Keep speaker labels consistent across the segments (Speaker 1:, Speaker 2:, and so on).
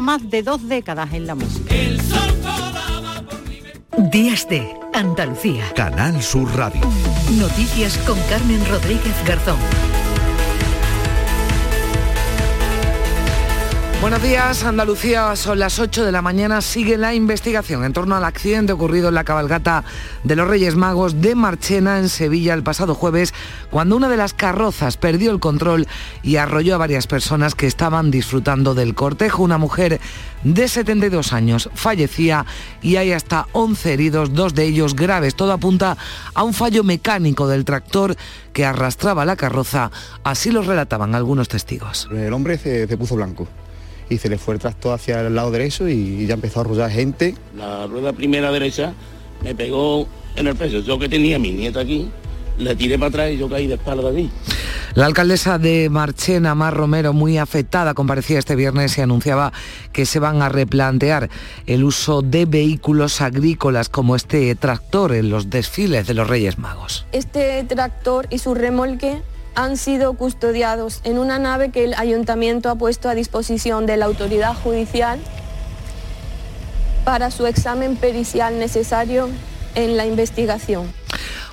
Speaker 1: más de dos décadas en la música.
Speaker 2: Días de Andalucía.
Speaker 3: Canal Sur Radio.
Speaker 2: Noticias con Carmen Rodríguez Garzón.
Speaker 4: Buenos días, Andalucía, son las 8 de la mañana, sigue la investigación en torno al accidente ocurrido en la cabalgata de los Reyes Magos de Marchena en Sevilla el pasado jueves, cuando una de las carrozas perdió el control y arrolló a varias personas que estaban disfrutando del cortejo. Una mujer de 72 años fallecía y hay hasta 11 heridos, dos de ellos graves. Todo apunta a un fallo mecánico del tractor que arrastraba la carroza, así lo relataban algunos testigos.
Speaker 5: El hombre se, se puso blanco y se le fue el tractor hacia el lado derecho y ya empezó a arrollar gente.
Speaker 6: La rueda primera derecha me pegó en el pecho. Yo que tenía a mi nieta aquí, le tiré para atrás y yo caí de espalda allí.
Speaker 4: La alcaldesa de Marchena, Mar Romero, muy afectada, comparecía este viernes y anunciaba que se van a replantear el uso de vehículos agrícolas como este tractor en los desfiles de los Reyes Magos.
Speaker 7: Este tractor y su remolque han sido custodiados en una nave que el ayuntamiento ha puesto a disposición de la autoridad judicial para su examen pericial necesario en la investigación.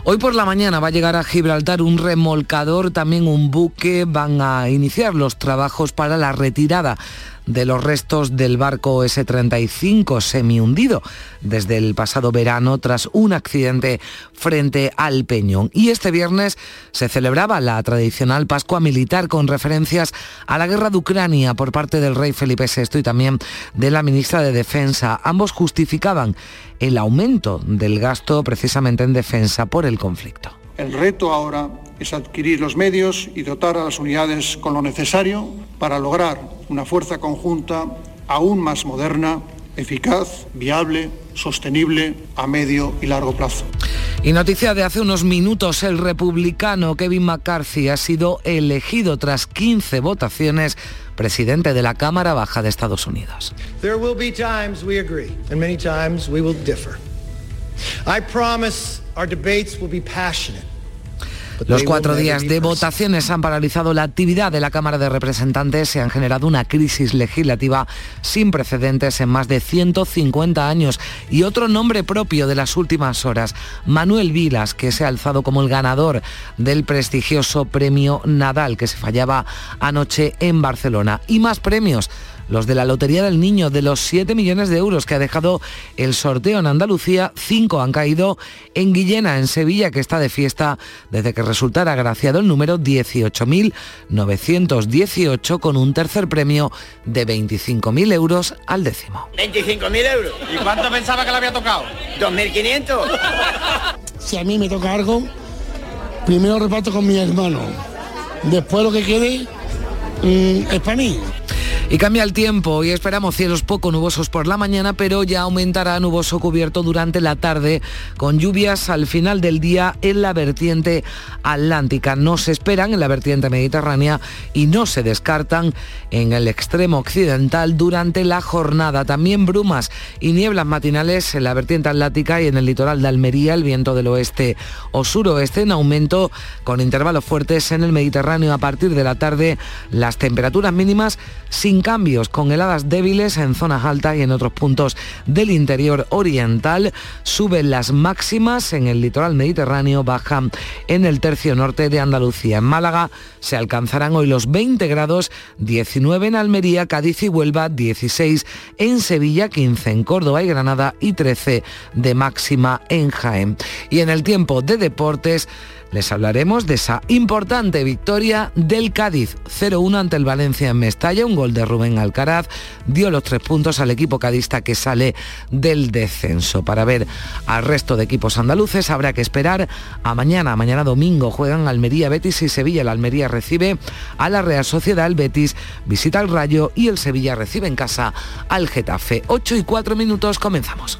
Speaker 4: Hoy por la mañana va a llegar a Gibraltar un remolcador, también un buque, van a iniciar los trabajos para la retirada de los restos del barco S-35 semi-hundido desde el pasado verano tras un accidente frente al Peñón. Y este viernes se celebraba la tradicional Pascua Militar con referencias a la guerra de Ucrania por parte del rey Felipe VI y también de la ministra de Defensa. Ambos justificaban el aumento del gasto precisamente en defensa por el conflicto.
Speaker 8: El reto ahora es adquirir los medios y dotar a las unidades con lo necesario para lograr una fuerza conjunta aún más moderna, eficaz, viable, sostenible a medio y largo plazo.
Speaker 4: Y noticia de hace unos minutos, el republicano Kevin McCarthy ha sido elegido tras 15 votaciones presidente de la Cámara Baja de Estados Unidos.
Speaker 9: There will be times we agree and many times we will differ. I promise our debates will be passionate.
Speaker 4: Los cuatro días de votaciones han paralizado la actividad de la Cámara de Representantes. Se han generado una crisis legislativa sin precedentes en más de 150 años. Y otro nombre propio de las últimas horas, Manuel Vilas, que se ha alzado como el ganador del prestigioso premio Nadal, que se fallaba anoche en Barcelona. Y más premios los de la Lotería del Niño, de los 7 millones de euros que ha dejado el sorteo en Andalucía, 5 han caído en Guillena, en Sevilla, que está de fiesta desde que resultara agraciado el número 18.918 con un tercer premio de 25.000 euros al décimo.
Speaker 10: 25.000 euros.
Speaker 11: ¿Y cuánto pensaba que le había tocado?
Speaker 10: 2.500.
Speaker 12: Si a mí me toca algo, primero reparto con mi hermano. Después lo que quede mm, es.
Speaker 4: Y cambia el tiempo y esperamos cielos poco nubosos por la mañana, pero ya aumentará nuboso cubierto durante la tarde, con lluvias al final del día en la vertiente atlántica. No se esperan en la vertiente mediterránea y no se descartan en el extremo occidental durante la jornada. También brumas y nieblas matinales en la vertiente atlántica y en el litoral de Almería, el viento del oeste o suroeste en aumento con intervalos fuertes en el Mediterráneo a partir de la tarde. Las temperaturas mínimas sin cambios, con heladas débiles en zonas altas y en otros puntos del interior oriental. Suben las máximas en el litoral mediterráneo, bajan en el tercio norte de Andalucía. En Málaga se alcanzarán hoy los 20 grados, 19 en Almería, Cádiz y Huelva, 16 en Sevilla, 15 en Córdoba y Granada y 13 de máxima en Jaén. Y en el tiempo de deportes, les hablaremos de esa importante victoria del Cádiz 0-1 ante el Valencia en Mestalla, un gol de Rubén Alcaraz dio los tres puntos al equipo cadista que sale del descenso. Para ver al resto de equipos andaluces habrá que esperar a mañana. Mañana domingo juegan Almería, Betis y Sevilla. La Almería recibe a la Real Sociedad, el Betis visita al Rayo y el Sevilla recibe en casa al Getafe. 8 y 4 minutos, comenzamos.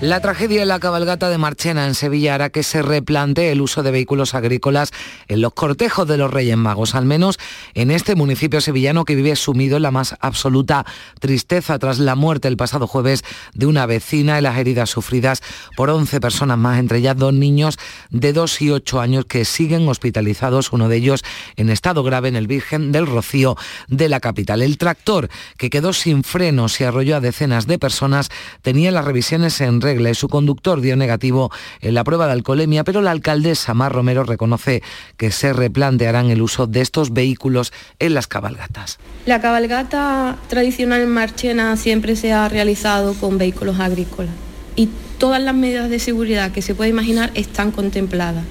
Speaker 4: La tragedia de la cabalgata de Marchena en Sevilla hará que se replantee el uso de vehículos agrícolas en los cortejos de los Reyes Magos, al menos en este municipio sevillano que vive sumido en la más absoluta tristeza tras la muerte el pasado jueves de una vecina y las heridas sufridas por 11 personas más, entre ellas dos niños de 2 y 8 años que siguen hospitalizados, uno de ellos en estado grave en el Virgen del Rocío de la capital. El tractor que quedó sin frenos y arrolló a decenas de personas tenía las revisiones en su conductor dio negativo en la prueba de alcoholemia, pero la alcaldesa Mar Romero reconoce que se replantearán el uso de estos vehículos en las cabalgatas.
Speaker 7: La cabalgata tradicional en Marchena siempre se ha realizado con vehículos agrícolas y todas las medidas de seguridad que se puede imaginar están contempladas.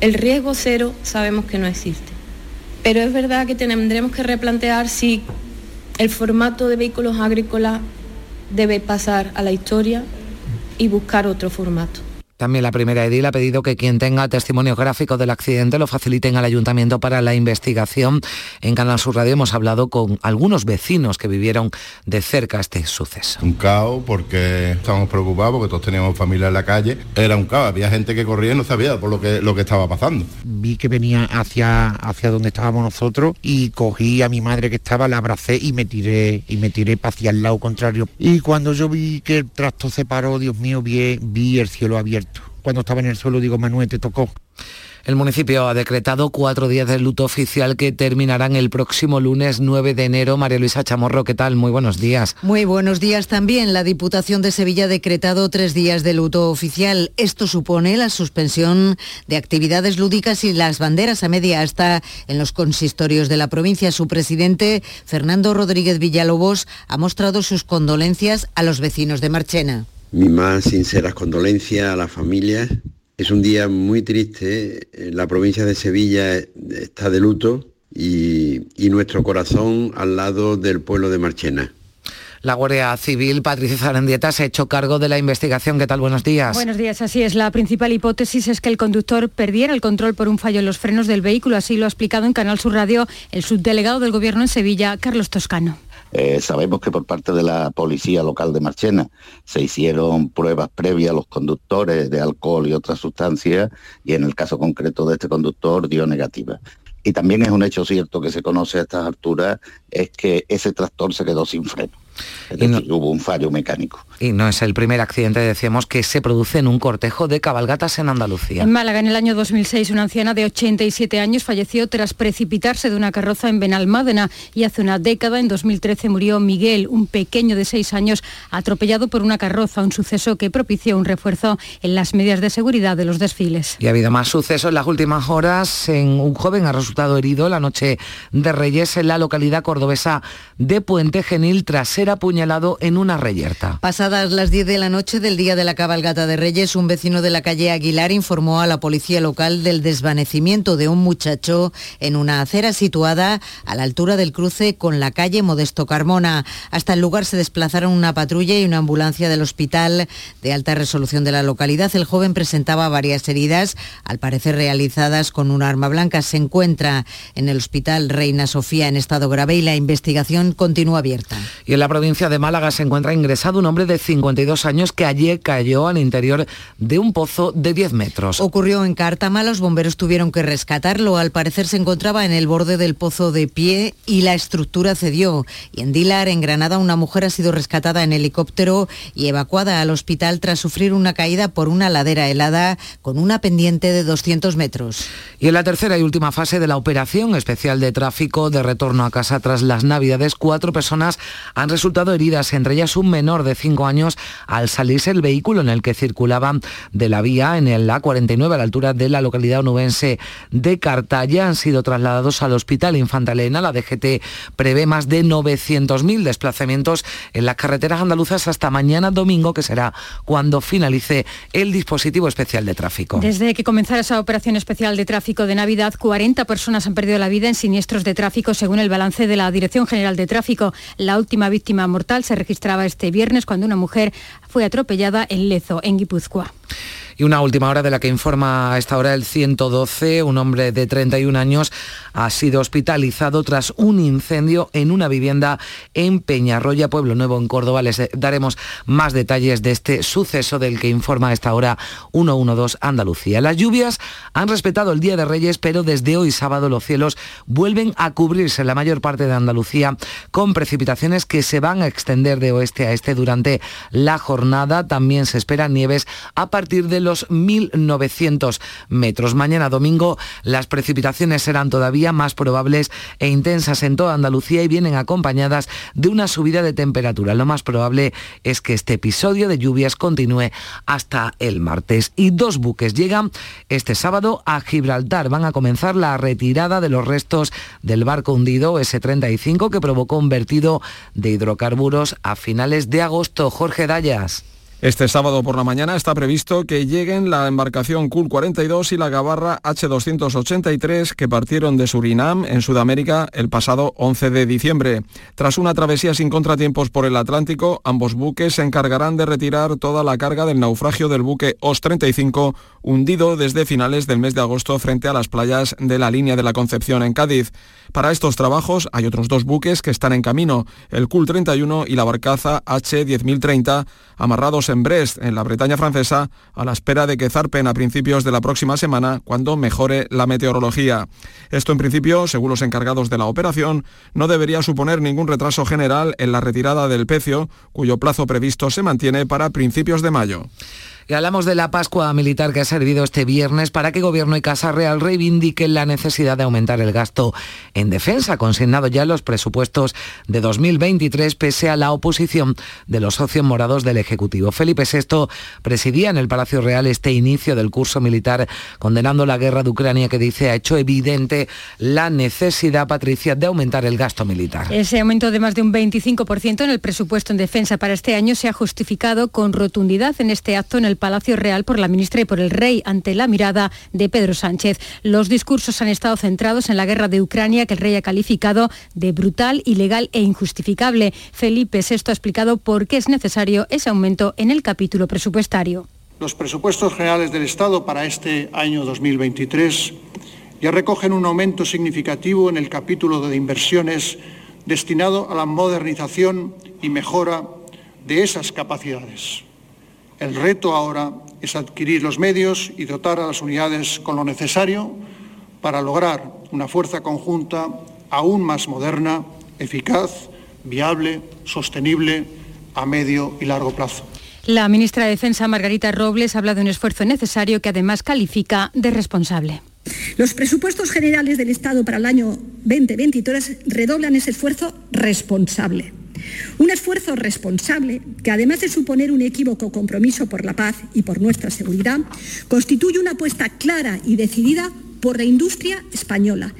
Speaker 7: El riesgo cero sabemos que no existe, pero es verdad que tendremos que replantear si el formato de vehículos agrícolas debe pasar a la historia y buscar otro formato.
Speaker 4: También la primera edil ha pedido que quien tenga testimonios gráficos del accidente lo faciliten al ayuntamiento para la investigación. En Canal Sur Radio hemos hablado con algunos vecinos que vivieron de cerca este suceso.
Speaker 13: Un caos porque estábamos preocupados porque todos teníamos familia en la calle. Era un caos, había gente que corría y no sabía por lo que, lo que estaba pasando.
Speaker 14: Vi que venía hacia, hacia donde estábamos nosotros y cogí a mi madre que estaba, la abracé y me tiré y me tiré hacia el lado contrario. Y cuando yo vi que el tractor se paró, Dios mío, vi, vi el cielo abierto cuando estaba en el suelo digo, Manuel, te tocó.
Speaker 4: El municipio ha decretado cuatro días de luto oficial que terminarán el próximo lunes 9 de enero. María Luisa Chamorro, ¿qué tal? Muy buenos días.
Speaker 15: Muy buenos días también. La Diputación de Sevilla ha decretado tres días de luto oficial. Esto supone la suspensión de actividades lúdicas y las banderas a media hasta en los consistorios de la provincia. Su presidente, Fernando Rodríguez Villalobos, ha mostrado sus condolencias a los vecinos de Marchena.
Speaker 16: Mi más sinceras condolencias a la familia. Es un día muy triste. La provincia de Sevilla está de luto y, y nuestro corazón al lado del pueblo de Marchena.
Speaker 4: La Guardia Civil, Patricia Zarandieta, se ha hecho cargo de la investigación. ¿Qué tal? Buenos días.
Speaker 17: Buenos días, así es. La principal hipótesis es que el conductor perdiera el control por un fallo en los frenos del vehículo. Así lo ha explicado en Canal Sur Radio el subdelegado del Gobierno en Sevilla, Carlos Toscano.
Speaker 18: Eh, sabemos que por parte de la policía local de Marchena se hicieron pruebas previas a los conductores de alcohol y otras sustancias y en el caso concreto de este conductor dio negativa. Y también es un hecho cierto que se conoce a estas alturas, es que ese tractor se quedó sin freno. Es decir, hubo un fallo mecánico.
Speaker 4: Y no es el primer accidente, decíamos, que se produce en un cortejo de cabalgatas en Andalucía.
Speaker 17: En Málaga, en el año 2006, una anciana de 87 años falleció tras precipitarse de una carroza en Benalmádena y hace una década, en 2013, murió Miguel, un pequeño de 6 años, atropellado por una carroza, un suceso que propició un refuerzo en las medidas de seguridad de los desfiles.
Speaker 4: Y ha habido más sucesos en las últimas horas. En un joven ha resultado herido la noche de Reyes en la localidad cordobesa de Puente Genil tras ser apuñalado en una reyerta.
Speaker 15: Pasadas las 10 de la noche del día de la cabalgata de Reyes, un vecino de la calle Aguilar informó a la policía local del desvanecimiento de un muchacho en una acera situada a la altura del cruce con la calle Modesto Carmona. Hasta el lugar se desplazaron una patrulla y una ambulancia del hospital de alta resolución de la localidad. El joven presentaba varias heridas, al parecer realizadas con un arma blanca. Se encuentra en el hospital Reina Sofía en estado grave y la investigación continúa abierta.
Speaker 4: Y en la provincia de Málaga se encuentra ingresado un hombre de 52 años que ayer cayó al interior de un pozo de 10 metros.
Speaker 15: Ocurrió en Cártama, los bomberos tuvieron que rescatarlo. Al parecer se encontraba en el borde del pozo de pie y la estructura cedió. Y en Dilar, en Granada, una mujer ha sido rescatada en helicóptero y evacuada al hospital tras sufrir una caída por una ladera helada con una pendiente de 200 metros.
Speaker 4: Y en la tercera y última fase de la operación especial de tráfico de retorno a casa tras las navidades, cuatro personas han resultado resultado heridas, entre ellas un menor de 5 años, al salirse el vehículo en el que circulaba de la vía en el A49 a la altura de la localidad onubense de Cartaya. Han sido trasladados al Hospital Infanta Elena. La DGT prevé más de 900.000 desplazamientos en las carreteras andaluzas hasta mañana domingo, que será cuando finalice el dispositivo especial de tráfico.
Speaker 17: Desde que comenzara esa operación especial de tráfico de Navidad, 40 personas han perdido la vida en siniestros de tráfico, según el balance de la Dirección General de Tráfico. La última víctima mortal se registraba este viernes cuando una mujer fue atropellada en Lezo, en Guipúzcoa.
Speaker 4: Y una última hora de la que informa a esta hora el 112, un hombre de 31 años ha sido hospitalizado tras un incendio en una vivienda en Peñarroya, Pueblo Nuevo, en Córdoba. Les daremos más detalles de este suceso del que informa a esta hora 112 Andalucía. Las lluvias han respetado el Día de Reyes, pero desde hoy sábado los cielos vuelven a cubrirse en la mayor parte de Andalucía con precipitaciones que se van a extender de oeste a este durante la jornada. También se esperan nieves a partir de los 1.900 metros. Mañana domingo las precipitaciones serán todavía más probables e intensas en toda Andalucía y vienen acompañadas de una subida de temperatura. Lo más probable es que este episodio de lluvias continúe hasta el martes. Y dos buques llegan este sábado a Gibraltar. Van a comenzar la retirada de los restos del barco hundido S-35 que provocó un vertido de hidrocarburos a finales de agosto. Jorge Dayas.
Speaker 19: Este sábado por la mañana está previsto que lleguen la embarcación Cool 42 y la Gabarra H283 que partieron de Surinam, en Sudamérica, el pasado 11 de diciembre. Tras una travesía sin contratiempos por el Atlántico, ambos buques se encargarán de retirar toda la carga del naufragio del buque OS 35, hundido desde finales del mes de agosto frente a las playas de la línea de la Concepción en Cádiz. Para estos trabajos hay otros dos buques que están en camino, el Cool 31 y la barcaza H10030, amarrados en Brest, en la Bretaña francesa, a la espera de que zarpen a principios de la próxima semana, cuando mejore la meteorología. Esto en principio, según los encargados de la operación, no debería suponer ningún retraso general en la retirada del pecio, cuyo plazo previsto se mantiene para principios de mayo.
Speaker 4: Y hablamos de la Pascua militar que ha servido este viernes para que Gobierno y Casa Real reivindiquen la necesidad de aumentar el gasto en defensa, consignado ya en los presupuestos de 2023, pese a la oposición de los socios morados del Ejecutivo. Felipe VI presidía en el Palacio Real este inicio del curso militar, condenando la guerra de Ucrania que dice ha hecho evidente la necesidad, Patricia, de aumentar el gasto militar.
Speaker 17: Ese aumento de más de un 25% en el presupuesto en defensa para este año se ha justificado con rotundidad en este acto en el Palacio Real por la ministra y por el rey ante la mirada de Pedro Sánchez. Los discursos han estado centrados en la guerra de Ucrania que el rey ha calificado de brutal, ilegal e injustificable. Felipe VI ha explicado por qué es necesario ese aumento en el capítulo presupuestario.
Speaker 8: Los presupuestos generales del Estado para este año 2023 ya recogen un aumento significativo en el capítulo de inversiones destinado a la modernización y mejora de esas capacidades. El reto ahora es adquirir los medios y dotar a las unidades con lo necesario para lograr una fuerza conjunta aún más moderna, eficaz, viable, sostenible a medio y largo plazo.
Speaker 17: La ministra de Defensa, Margarita Robles, habla de un esfuerzo necesario que además califica de responsable.
Speaker 20: Los presupuestos generales del Estado para el año 2023 redoblan ese esfuerzo responsable. Un esfuerzo responsable que, además de suponer un equívoco compromiso por la paz y por nuestra seguridad, constituye una apuesta clara y decidida por la industria española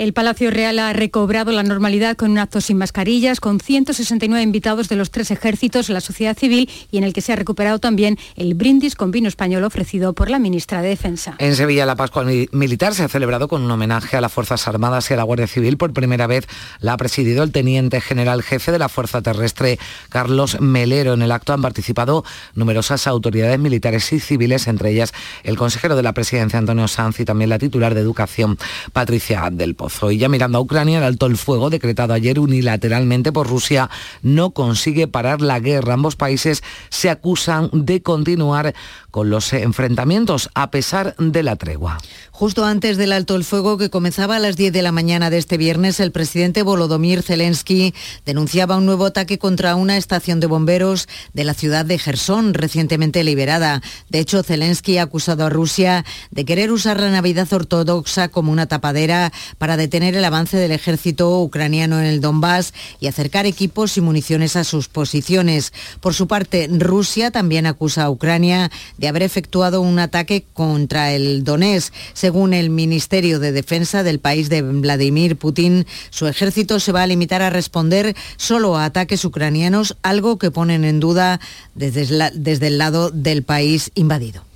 Speaker 17: el Palacio Real ha recobrado la normalidad con un acto sin mascarillas, con 169 invitados de los tres ejércitos, la sociedad civil y en el que se ha recuperado también el brindis con vino español ofrecido por la ministra de Defensa.
Speaker 4: En Sevilla la Pascua Militar se ha celebrado con un homenaje a las Fuerzas Armadas y a la Guardia Civil. Por primera vez la ha presidido el teniente general jefe de la Fuerza Terrestre, Carlos Melero. En el acto han participado numerosas autoridades militares y civiles, entre ellas el consejero de la presidencia, Antonio Sanz, y también la titular de Educación, Patricia del. Y ya mirando a Ucrania, el alto el fuego decretado ayer unilateralmente por Rusia no consigue parar la guerra. Ambos países se acusan de continuar con los enfrentamientos a pesar de la tregua.
Speaker 15: Justo antes del alto el fuego que comenzaba a las 10 de la mañana de este viernes, el presidente Volodymyr Zelensky denunciaba un nuevo ataque contra una estación de bomberos de la ciudad de Gerson, recientemente liberada. De hecho, Zelensky ha acusado a Rusia de querer usar la Navidad ortodoxa como una tapadera para detener el avance del ejército ucraniano en el Donbass y acercar equipos y municiones a sus posiciones. Por su parte, Rusia también acusa a Ucrania de haber efectuado un ataque contra el Donetsk. Según el Ministerio de Defensa del país de Vladimir Putin, su ejército se va a limitar a responder solo a ataques ucranianos, algo que ponen en duda desde, desde el lado del país invadido.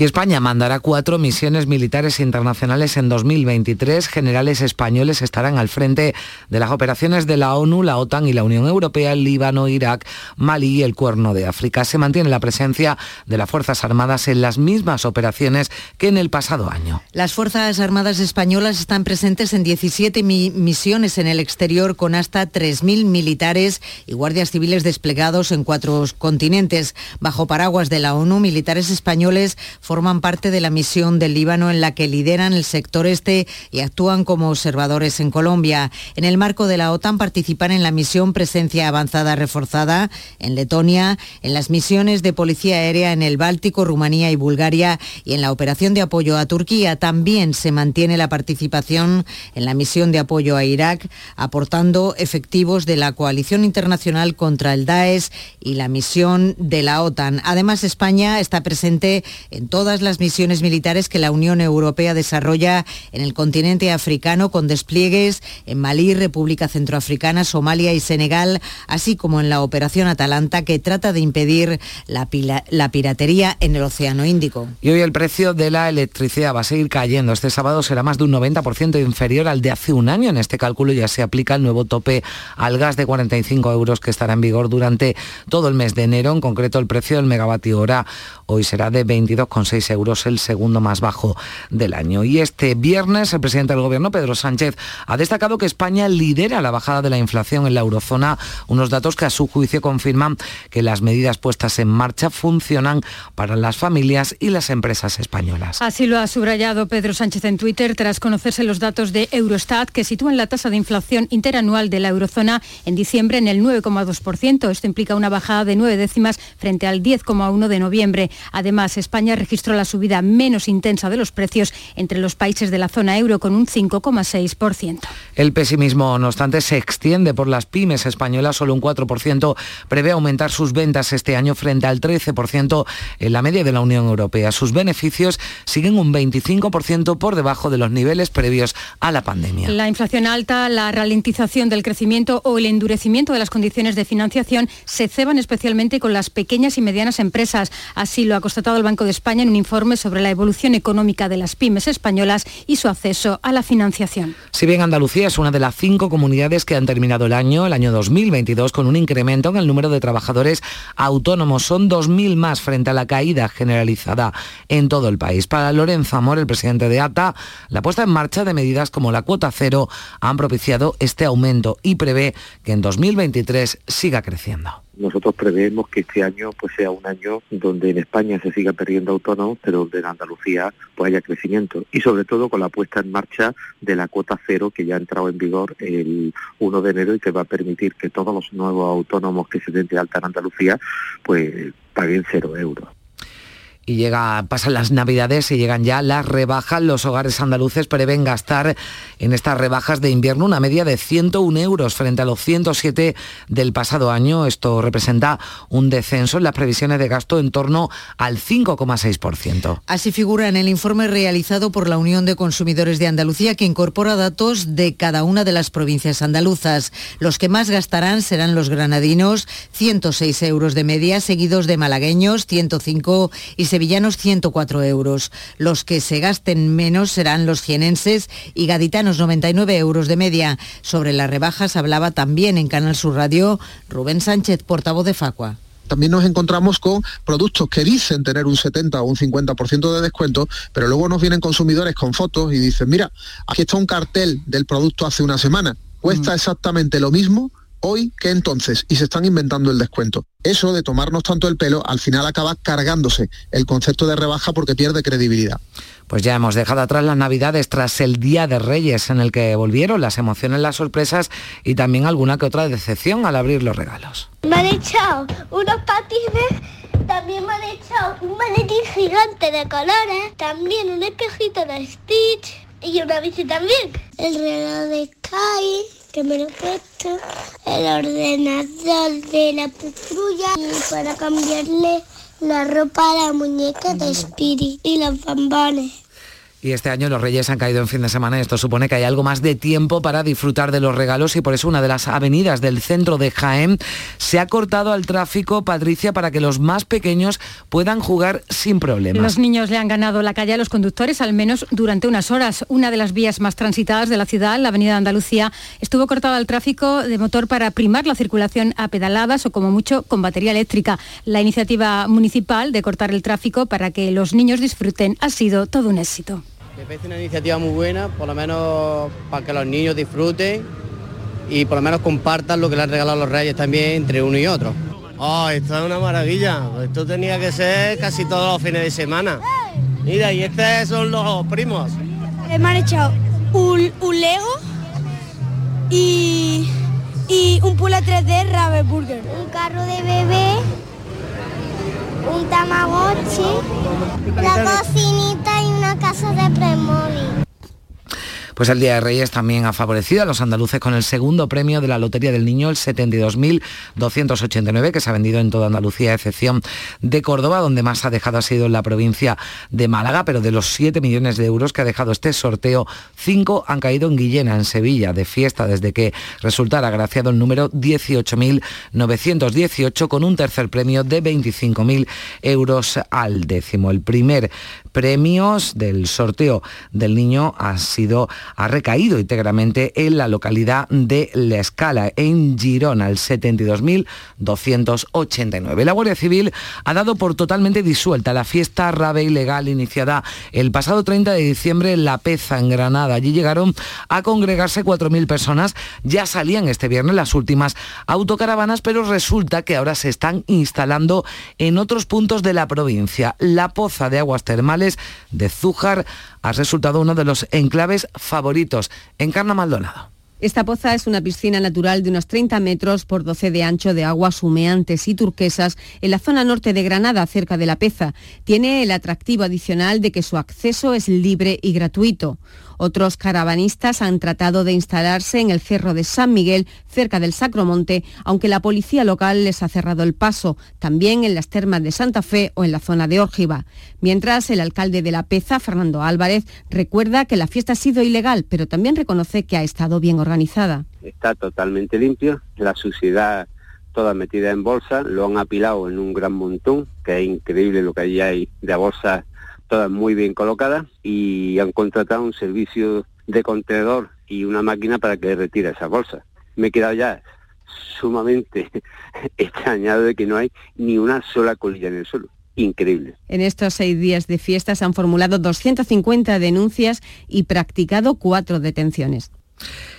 Speaker 4: Y España mandará cuatro misiones militares internacionales en 2023. Generales españoles estarán al frente de las operaciones de la ONU, la OTAN y la Unión Europea en Líbano, Irak, Malí y el Cuerno de África. Se mantiene la presencia de las Fuerzas Armadas en las mismas operaciones que en el pasado año.
Speaker 15: Las Fuerzas Armadas españolas están presentes en 17 mi misiones en el exterior con hasta 3.000 militares y guardias civiles desplegados en cuatro continentes. Bajo paraguas de la ONU, militares españoles forman parte de la misión del Líbano en la que lideran el sector este y actúan como observadores en Colombia. En el marco de la OTAN participan en la misión Presencia Avanzada Reforzada en Letonia, en las misiones de policía aérea en el Báltico, Rumanía y Bulgaria y en la operación de apoyo a Turquía. También se mantiene la participación en la misión de apoyo a Irak, aportando efectivos de la coalición internacional contra el Daesh y la misión de la OTAN. Además, España está presente en todas las misiones militares que la Unión Europea desarrolla en el continente africano con despliegues en Malí, República Centroafricana, Somalia y Senegal, así como en la Operación Atalanta que trata de impedir la, piratería en el Océano Índico.
Speaker 4: Y hoy el precio de la electricidad va a seguir cayendo. Este sábado será más de un 90% inferior al de hace un año. En este cálculo ya se aplica el nuevo tope al gas de 45 euros que estará en vigor durante todo el mes de enero. En concreto, el precio del megavatio hora hoy será de 22,6 6 euros, el segundo más bajo del año. Y este viernes el presidente del Gobierno, Pedro Sánchez, ha destacado que España lidera la bajada de la inflación en la eurozona, unos datos que a su juicio confirman que las medidas puestas en marcha funcionan para las familias y las empresas españolas.
Speaker 17: Así lo ha subrayado Pedro Sánchez en Twitter tras conocerse los datos de Eurostat que sitúan la tasa de inflación interanual de la eurozona en diciembre en el 9,2%. Esto implica una bajada de nueve décimas frente al 10,1 de noviembre. Además, España registra la subida menos intensa de los precios entre los países de la zona euro con un 5,6%.
Speaker 4: El pesimismo, no obstante, se extiende por las pymes españolas. Solo un 4% prevé aumentar sus ventas este año frente al 13% en la media de la Unión Europea. Sus beneficios siguen un 25% por debajo de los niveles previos a la pandemia.
Speaker 17: La inflación alta, la ralentización del crecimiento o el endurecimiento de las condiciones de financiación se ceban especialmente con las pequeñas y medianas empresas. Así lo ha constatado el Banco de España un informe sobre la evolución económica de las pymes españolas y su acceso a la financiación.
Speaker 4: Si bien Andalucía es una de las cinco comunidades que han terminado el año, el año 2022, con un incremento en el número de trabajadores autónomos, son 2.000 más frente a la caída generalizada en todo el país. Para Lorenzo Amor, el presidente de ATA, la puesta en marcha de medidas como la cuota cero han propiciado este aumento y prevé que en 2023 siga creciendo.
Speaker 21: Nosotros preveemos que este año pues sea un año donde en España se siga perdiendo autónomos, pero donde en Andalucía pues haya crecimiento. Y sobre todo con la puesta en marcha de la cuota cero que ya ha entrado en vigor el 1 de enero y que va a permitir que todos los nuevos autónomos que se den de alta en Andalucía pues paguen cero euros
Speaker 4: y llega, pasan las navidades y llegan ya las rebajas. Los hogares andaluces prevén gastar en estas rebajas de invierno una media de 101 euros frente a los 107 del pasado año. Esto representa un descenso en las previsiones de gasto en torno al 5,6%.
Speaker 15: Así figura en el informe realizado por la Unión de Consumidores de Andalucía que incorpora datos de cada una de las provincias andaluzas. Los que más gastarán serán los granadinos, 106 euros de media, seguidos de malagueños, 105 y sevillanos 104 euros. Los que se gasten menos serán los jienenses y gaditanos 99 euros de media. Sobre las rebajas hablaba también en Canal Sur Radio Rubén Sánchez, portavoz de Facua
Speaker 22: también nos encontramos con productos que dicen tener un 70 o un 50% de descuento, pero luego nos vienen consumidores con fotos y dicen, mira, aquí está un cartel del producto hace una semana, cuesta mm. exactamente lo mismo hoy que entonces y se están inventando el descuento. Eso de tomarnos tanto el pelo al final acaba cargándose el concepto de rebaja porque pierde credibilidad.
Speaker 4: Pues ya hemos dejado atrás las navidades tras el Día de Reyes en el que volvieron las emociones, las sorpresas y también alguna que otra decepción al abrir los regalos.
Speaker 23: Me han echado unos patines, también me han echado un maletín gigante de colores, también un espejito de Stitch Y una bici también. El reloj de Sky, que me lo he puesto. El ordenador de la patrulla. Para cambiarle la ropa a la muñeca de Spirit y los bombones.
Speaker 4: Y este año los Reyes han caído en fin de semana y esto supone que hay algo más de tiempo para disfrutar de los regalos y por eso una de las avenidas del centro de Jaén se ha cortado al tráfico, Patricia, para que los más pequeños puedan jugar sin problemas.
Speaker 17: Los niños le han ganado la calle a los conductores al menos durante unas horas. Una de las vías más transitadas de la ciudad, la avenida Andalucía, estuvo cortada al tráfico de motor para primar la circulación a pedaladas o como mucho con batería eléctrica. La iniciativa municipal de cortar el tráfico para que los niños disfruten ha sido todo un éxito.
Speaker 24: Me parece una iniciativa muy buena, por lo menos para que los niños disfruten y por lo menos compartan lo que le han regalado los reyes también entre uno y otro.
Speaker 25: Oh, esto es una maravilla. Esto tenía que ser casi todos los fines de semana. Mira, y estos son los primos.
Speaker 23: Me han echado un, un Lego y, y un Pula 3D Rabbit Burger. Un carro de bebé, un Tamagotchi, la cocinita y una casa de Playmobil.
Speaker 4: Pues el Día de Reyes también ha favorecido a los andaluces con el segundo premio de la Lotería del Niño, el 72.289, que se ha vendido en toda Andalucía, a excepción de Córdoba, donde más ha dejado ha sido en la provincia de Málaga, pero de los 7 millones de euros que ha dejado este sorteo, 5 han caído en Guillena, en Sevilla, de fiesta, desde que resultara agraciado el número 18.918, con un tercer premio de 25.000 euros al décimo. El primer premios del sorteo del niño ha sido ha recaído íntegramente en la localidad de La Escala, en Girona, el 72.289. La Guardia Civil ha dado por totalmente disuelta la fiesta rave ilegal iniciada el pasado 30 de diciembre en La Peza, en Granada. Allí llegaron a congregarse 4.000 personas. Ya salían este viernes las últimas autocaravanas, pero resulta que ahora se están instalando en otros puntos de la provincia. La Poza de Aguas Termales de Zújar ha resultado uno de los enclaves favoritos. Encarna Maldonado.
Speaker 26: Esta poza es una piscina natural de unos 30 metros por 12 de ancho de aguas humeantes y turquesas en la zona norte de Granada, cerca de La Peza. Tiene el atractivo adicional de que su acceso es libre y gratuito. Otros caravanistas han tratado de instalarse en el Cerro de San Miguel, cerca del Sacromonte, aunque la policía local les ha cerrado el paso, también en las termas de Santa Fe o en la zona de Órgiva. Mientras, el alcalde de La Peza, Fernando Álvarez, recuerda que la fiesta ha sido ilegal, pero también reconoce que ha estado bien organizada.
Speaker 16: Está totalmente limpio, la suciedad toda metida en bolsa, lo han apilado en un gran montón, que es increíble lo que allí hay de bolsas todas muy bien colocadas y han contratado un servicio de contenedor y una máquina para que retire esas bolsas. Me he quedado ya sumamente extrañado de que no hay ni una sola colilla en el suelo. Increíble.
Speaker 26: En estos seis días de fiestas han formulado 250 denuncias y practicado cuatro detenciones.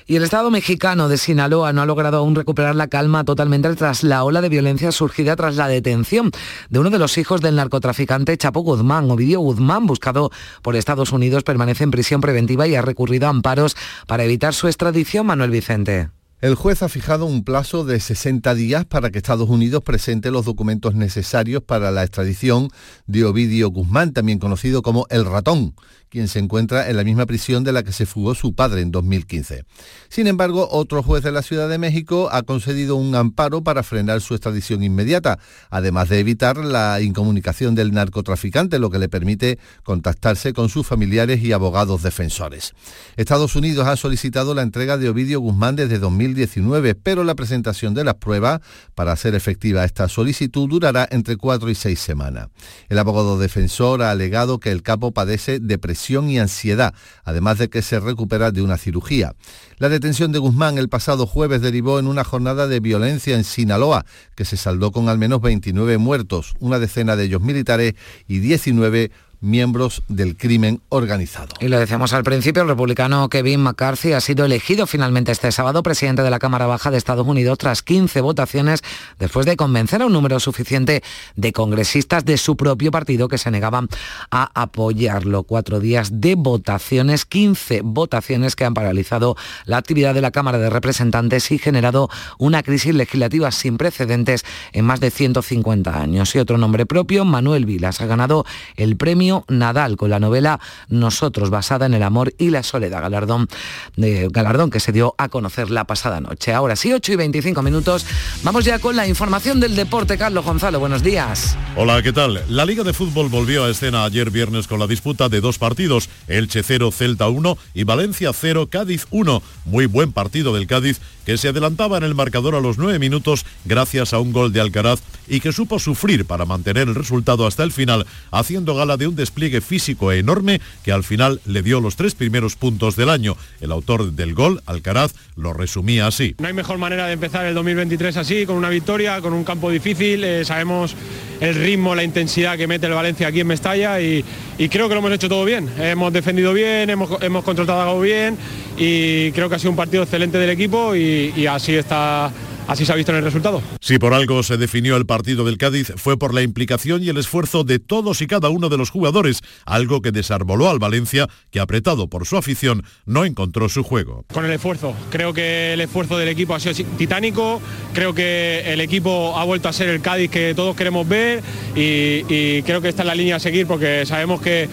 Speaker 4: Y el Estado mexicano de Sinaloa no ha logrado aún recuperar la calma totalmente tras la ola de violencia surgida tras la detención de uno de los hijos del narcotraficante Chapo Guzmán. Ovidio Guzmán, buscado por Estados Unidos, permanece en prisión preventiva y ha recurrido a amparos para evitar su extradición. Manuel Vicente.
Speaker 27: El juez ha fijado un plazo de 60 días para que Estados Unidos presente los documentos necesarios para la extradición de Ovidio Guzmán, también conocido como El Ratón, quien se encuentra en la misma prisión de la que se fugó su padre en 2015. Sin embargo, otro juez de la Ciudad de México ha concedido un amparo para frenar su extradición inmediata, además de evitar la incomunicación del narcotraficante, lo que le permite contactarse con sus familiares y abogados defensores. Estados Unidos ha solicitado la entrega de Ovidio Guzmán desde 2019, pero la presentación de las pruebas para hacer efectiva esta solicitud durará entre cuatro y seis semanas. El abogado defensor ha alegado que el capo padece depresión y ansiedad, además de que se recupera de una cirugía. La detención de Guzmán el pasado jueves derivó en una jornada de violencia en Sinaloa, que se saldó con al menos 29 muertos, una decena de ellos militares y 19 miembros del crimen organizado.
Speaker 4: Y lo decíamos al principio, el republicano Kevin McCarthy ha sido elegido finalmente este sábado presidente de la Cámara Baja de Estados Unidos tras 15 votaciones después de convencer a un número suficiente de congresistas de su propio partido que se negaban a apoyarlo. Cuatro días de votaciones, 15 votaciones que han paralizado la actividad de la Cámara de Representantes y generado una crisis legislativa sin precedentes en más de 150 años. Y otro nombre propio, Manuel Vilas, ha ganado el premio Nadal con la novela Nosotros, basada en el amor y la soledad, galardón, de galardón que se dio a conocer la pasada noche. Ahora sí, 8 y 25 minutos, vamos ya con la información del deporte. Carlos Gonzalo, buenos días.
Speaker 28: Hola, ¿qué tal? La Liga de Fútbol volvió a escena ayer viernes con la disputa de dos partidos, Elche 0, Celta 1 y Valencia 0, Cádiz 1. Muy buen partido del Cádiz que se adelantaba en el marcador a los nueve minutos gracias a un gol de Alcaraz y que supo sufrir para mantener el resultado hasta el final, haciendo gala de un despliegue físico enorme que al final le dio los tres primeros puntos del año. El autor del gol, Alcaraz, lo resumía así.
Speaker 29: No hay mejor manera de empezar el 2023 así, con una victoria, con un campo difícil. Eh, sabemos el ritmo, la intensidad que mete el Valencia aquí en Mestalla y, creo que lo hemos hecho todo bien. Hemos defendido bien, hemos, hemos contratado bien y creo que ha sido un partido excelente del equipo y así está Así se ha visto en el resultado.
Speaker 28: Si por algo se definió el partido del Cádiz fue por la implicación y el esfuerzo de todos y cada uno de los jugadores, algo que desarboló al Valencia, que apretado por su afición no encontró su juego.
Speaker 29: Con el esfuerzo, creo que el esfuerzo del equipo ha sido titánico, creo que el equipo ha vuelto a ser el Cádiz que todos queremos ver y, y creo que esta es la línea a seguir porque sabemos que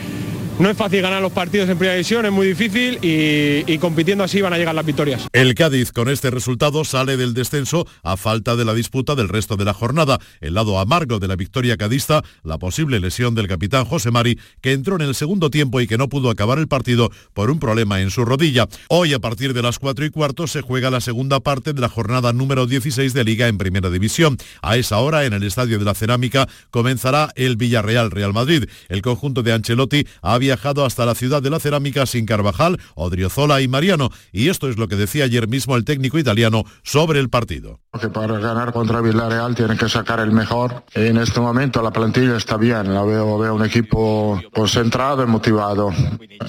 Speaker 29: no es fácil ganar los partidos en primera división, es muy difícil y, compitiendo así van a llegar las victorias.
Speaker 28: El Cádiz con este resultado sale del descenso a falta de la disputa del resto de la jornada. El lado amargo de la victoria cadista, la posible lesión del capitán José Mari, que entró en el segundo tiempo y que no pudo acabar el partido por un problema en su rodilla. Hoy a partir de las 4 y cuarto se juega la segunda parte de la jornada número 16 de Liga en Primera División. A esa hora en el Estadio de la Cerámica comenzará el Villarreal Real Madrid. El conjunto de Ancelotti ha viajado hasta la ciudad de la cerámica sin Carvajal, Odriozola y Mariano. Y esto es lo que decía ayer mismo el técnico italiano sobre el partido.
Speaker 30: Que para ganar contra Villarreal tienen que sacar el mejor. En este momento la plantilla está bien, la veo, veo un equipo concentrado y motivado,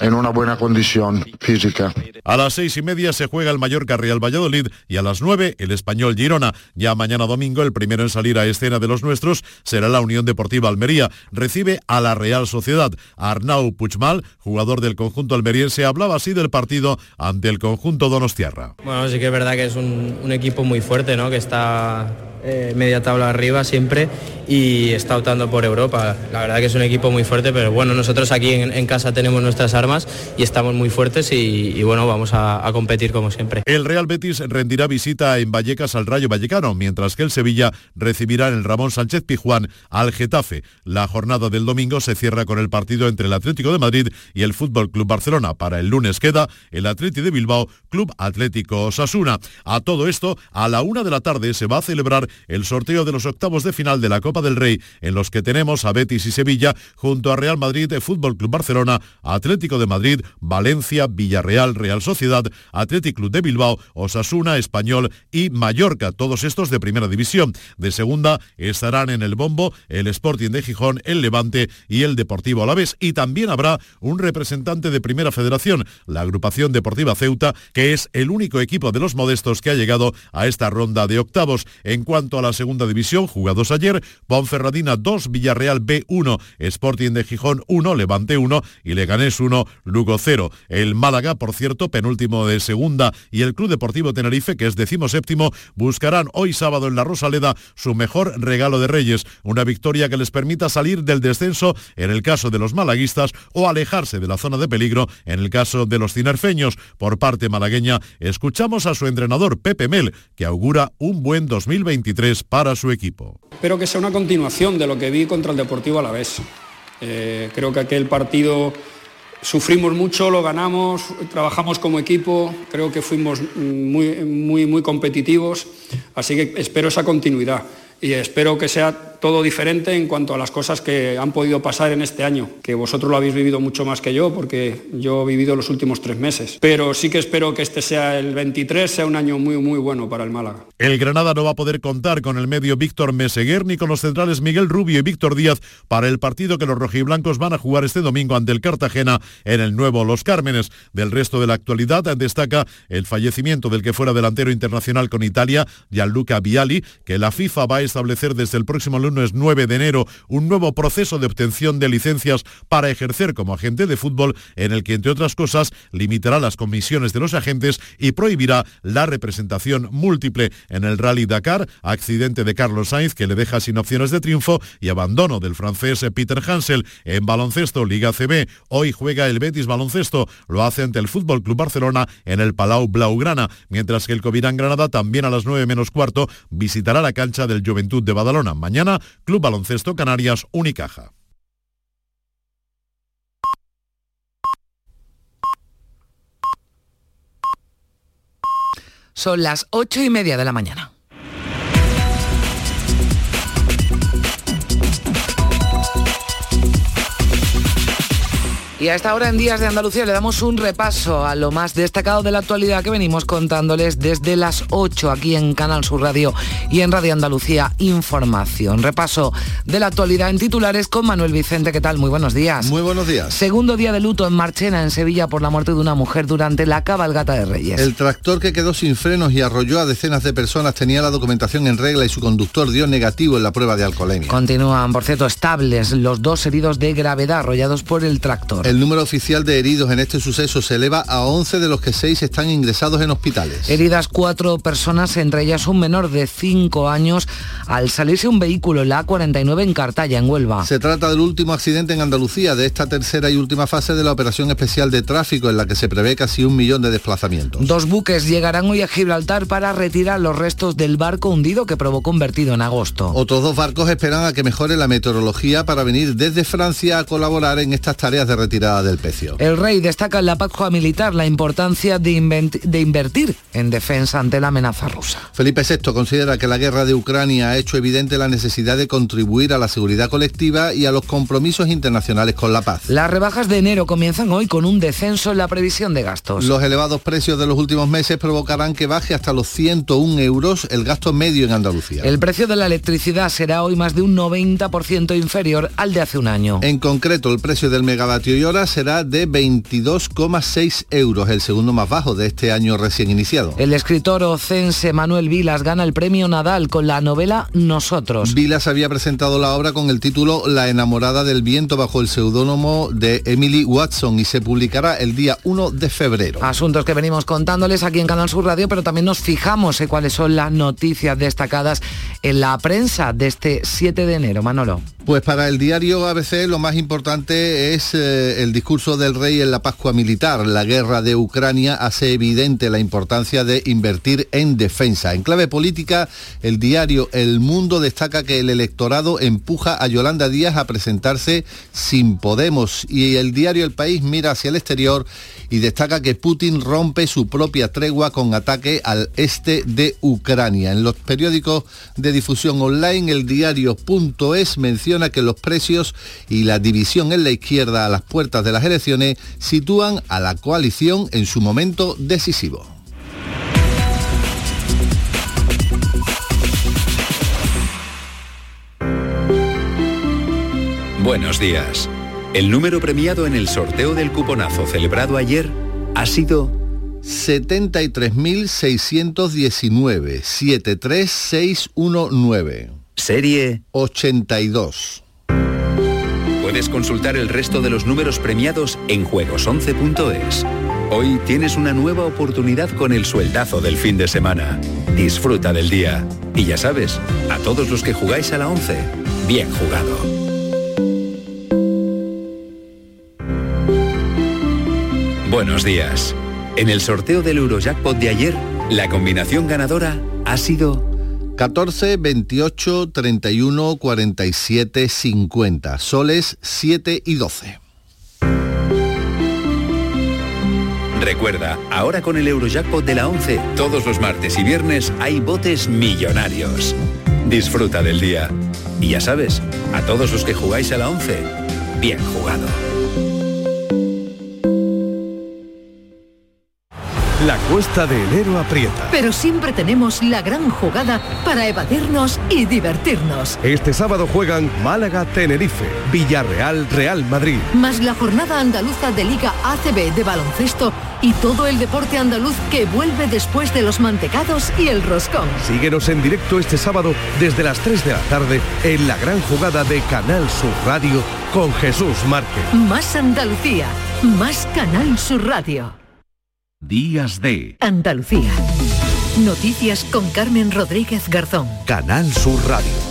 Speaker 30: en una buena condición física.
Speaker 28: A las seis y media se juega el Mallorca Real Valladolid y a las nueve el Español Girona. Ya mañana domingo el primero en salir a escena de los nuestros será la Unión Deportiva Almería. Recibe a la Real Sociedad. Arnau Puchmal, jugador del conjunto almeriense, hablaba así del partido ante el conjunto Donostiarra.
Speaker 31: Bueno, sí que es verdad que es un, equipo muy fuerte, ¿no? Que está eh, media tabla arriba siempre y está optando por Europa. La verdad que es un equipo muy fuerte, pero bueno, nosotros aquí en, casa tenemos nuestras armas y estamos muy fuertes y, bueno, vamos a, a, competir como siempre.
Speaker 28: El Real Betis rendirá visita en Vallecas al Rayo Vallecano, mientras que el Sevilla recibirá en el Ramón Sánchez Pijuán al Getafe. La jornada del domingo se cierra con el partido entre el Atlético de Madrid y el Fútbol Club Barcelona. Para el lunes queda el Atlético de Bilbao, Club Atlético Osasuna. A todo esto, a la una de la tarde se va a celebrar el sorteo de los octavos de final de la Copa del Rey, en los que tenemos a Betis y Sevilla junto a Real Madrid, Fútbol Club Barcelona, Atlético de Madrid, Valencia, Villarreal, Real Sociedad, Atlético Club de Bilbao, Osasuna, Español y Mallorca, todos estos de primera división. De segunda estarán en el bombo el Sporting de Gijón, el Levante y el Deportivo Alavés. Y también habrá un representante de Primera Federación, la agrupación deportiva Ceuta, que es el único equipo de los modestos que ha llegado a esta ronda de octavos. En cuanto a la segunda división, jugados ayer, Ponferradina 2, Villarreal B1, Sporting de Gijón 1, Levante 1 y Leganés 1, Lugo 0. El Málaga, por cierto, penúltimo de segunda y el Club Deportivo Tenerife, que es decimoséptimo, buscarán hoy sábado en la Rosaleda su mejor regalo de Reyes, una victoria que les permita salir del descenso en el caso de los malaguistas o alejarse de la zona de peligro en el caso de los cinerfeños. Por parte malagueña, escuchamos a su entrenador Pepe Mel, que augura un buen 2023 para su equipo.
Speaker 32: Espero que sea una continuación de lo que vi contra el Deportivo a la vez. Eh, creo que aquel partido sufrimos mucho, lo ganamos, trabajamos como equipo, creo que fuimos muy, muy, muy competitivos, así que espero esa continuidad y espero que sea todo diferente en cuanto a las cosas que han podido pasar en este año, que vosotros lo habéis vivido mucho más que yo, porque yo he vivido los últimos tres meses. Pero sí que espero que este sea el 23, sea un año muy, muy bueno para el Málaga.
Speaker 28: El Granada no va a poder contar con el medio Víctor Meseguer ni con los centrales Miguel Rubio y Víctor Díaz para el partido que los rojiblancos van a jugar este domingo ante el Cartagena en el nuevo Los Cármenes. Del resto de la actualidad destaca el fallecimiento del que fuera delantero internacional con Italia, Gianluca Viali, que la FIFA va a establecer desde el próximo lunes lunes 9 de enero un nuevo proceso de obtención de licencias para ejercer como agente de fútbol en el que, entre otras cosas, limitará las comisiones de los agentes y prohibirá la representación múltiple en el Rally Dakar, accidente de Carlos Sainz que le deja sin opciones de triunfo y abandono del francés Peter Hansel en baloncesto Liga CB. Hoy juega el Betis baloncesto, lo hace ante el Fútbol Club Barcelona en el Palau Blaugrana, mientras que el Covirán Granada también a las 9 menos cuarto visitará la cancha del Juventud de Badalona. Mañana, Club Baloncesto Canarias Unicaja.
Speaker 4: Son las ocho y media de la mañana. Y a esta hora en Días de Andalucía le damos un repaso a lo más destacado de la actualidad que venimos contándoles desde las 8 aquí en Canal Sur Radio y en Radio Andalucía Información. Repaso de la actualidad en titulares con Manuel Vicente. ¿Qué tal? Muy buenos días.
Speaker 27: Muy buenos días.
Speaker 4: Segundo día de luto en Marchena, en Sevilla, por la muerte de una mujer durante la cabalgata de Reyes.
Speaker 27: El tractor que quedó sin frenos y arrolló a decenas de personas tenía la documentación en regla y su conductor dio negativo en la prueba de alcoholemia.
Speaker 4: Continúan, por cierto, estables los dos heridos de gravedad arrollados por el tractor.
Speaker 27: El número oficial de heridos en este suceso se eleva a 11 de los que 6 están ingresados en hospitales.
Speaker 4: Heridas cuatro personas, entre ellas un menor de 5 años, al salirse un vehículo la A49 en Cartaya, en Huelva.
Speaker 27: Se trata del último accidente en Andalucía de esta tercera y última fase de la operación especial de tráfico en la que se prevé casi un millón de desplazamientos.
Speaker 4: Dos buques llegarán hoy a Gibraltar para retirar los restos del barco hundido que provocó un vertido en agosto.
Speaker 27: Otros dos barcos esperan a que mejore la meteorología para venir desde Francia a colaborar en estas tareas de retirada del pecio.
Speaker 4: El rey destaca en la Pascua Militar la importancia de, de, invertir en defensa ante la amenaza rusa.
Speaker 27: Felipe VI considera que la guerra de Ucrania ha hecho evidente la necesidad de contribuir a la seguridad colectiva y a los compromisos internacionales con la paz.
Speaker 4: Las rebajas de enero comienzan hoy con un descenso en la previsión de gastos.
Speaker 27: Los elevados precios de los últimos meses provocarán que baje hasta los 101 euros el gasto medio en Andalucía.
Speaker 4: El precio de la electricidad será hoy más de un 90% inferior al de hace un año.
Speaker 27: En concreto, el precio del megavatio será de 22,6 euros, el segundo más bajo de este año recién iniciado.
Speaker 4: El escritor ocense Manuel Vilas gana el premio Nadal con la novela Nosotros.
Speaker 27: Vilas había presentado la obra con el título La enamorada del viento bajo el seudónimo de Emily Watson y se publicará el día 1 de febrero.
Speaker 4: Asuntos que venimos contándoles aquí en Canal Sur Radio, pero también nos fijamos en cuáles son las noticias destacadas en la prensa de este 7 de enero. Manolo.
Speaker 27: Pues para el diario ABC lo más importante es eh, el discurso del rey en la Pascua Militar. La guerra de Ucrania hace evidente la importancia de invertir en defensa. En clave política, el diario El Mundo destaca que el electorado empuja a Yolanda Díaz a presentarse sin Podemos y el diario El País mira hacia el exterior y destaca que Putin rompe su propia tregua con ataque al este de Ucrania. En los periódicos de difusión online, el diario.es menciona que los precios y la división en la izquierda a las puertas de las elecciones sitúan a la coalición en su momento decisivo.
Speaker 33: Buenos días. El número premiado en el sorteo del cuponazo celebrado ayer ha sido
Speaker 27: 73.619 73619.
Speaker 33: Serie
Speaker 27: 82.
Speaker 33: Puedes consultar el resto de los números premiados en juegos11.es. Hoy tienes una nueva oportunidad con el sueldazo del fin de semana. Disfruta del día. Y ya sabes, a todos los que jugáis a la 11, bien jugado. Buenos días. En el sorteo del Eurojackpot de ayer, la combinación ganadora ha sido
Speaker 27: 14, 28, 31, 47, 50. Soles 7 y 12.
Speaker 33: Recuerda, ahora con el Eurojackpot de la 11, todos los martes y viernes hay botes millonarios. Disfruta del día. Y ya sabes, a todos los que jugáis a la 11, bien jugado.
Speaker 16: La cuesta de enero aprieta.
Speaker 34: Pero siempre tenemos la gran jugada para evadirnos y divertirnos.
Speaker 16: Este sábado juegan Málaga-Tenerife, Villarreal-Real Madrid.
Speaker 34: Más la jornada andaluza de Liga ACB de baloncesto y todo el deporte andaluz que vuelve después de los mantecados y el roscón.
Speaker 16: Síguenos en directo este sábado desde las 3 de la tarde en la gran jugada de Canal Sur Radio con Jesús Márquez.
Speaker 34: Más Andalucía, más Canal Sur Radio.
Speaker 16: Días de
Speaker 34: Andalucía. Noticias con Carmen Rodríguez Garzón.
Speaker 16: Canal Sur Radio.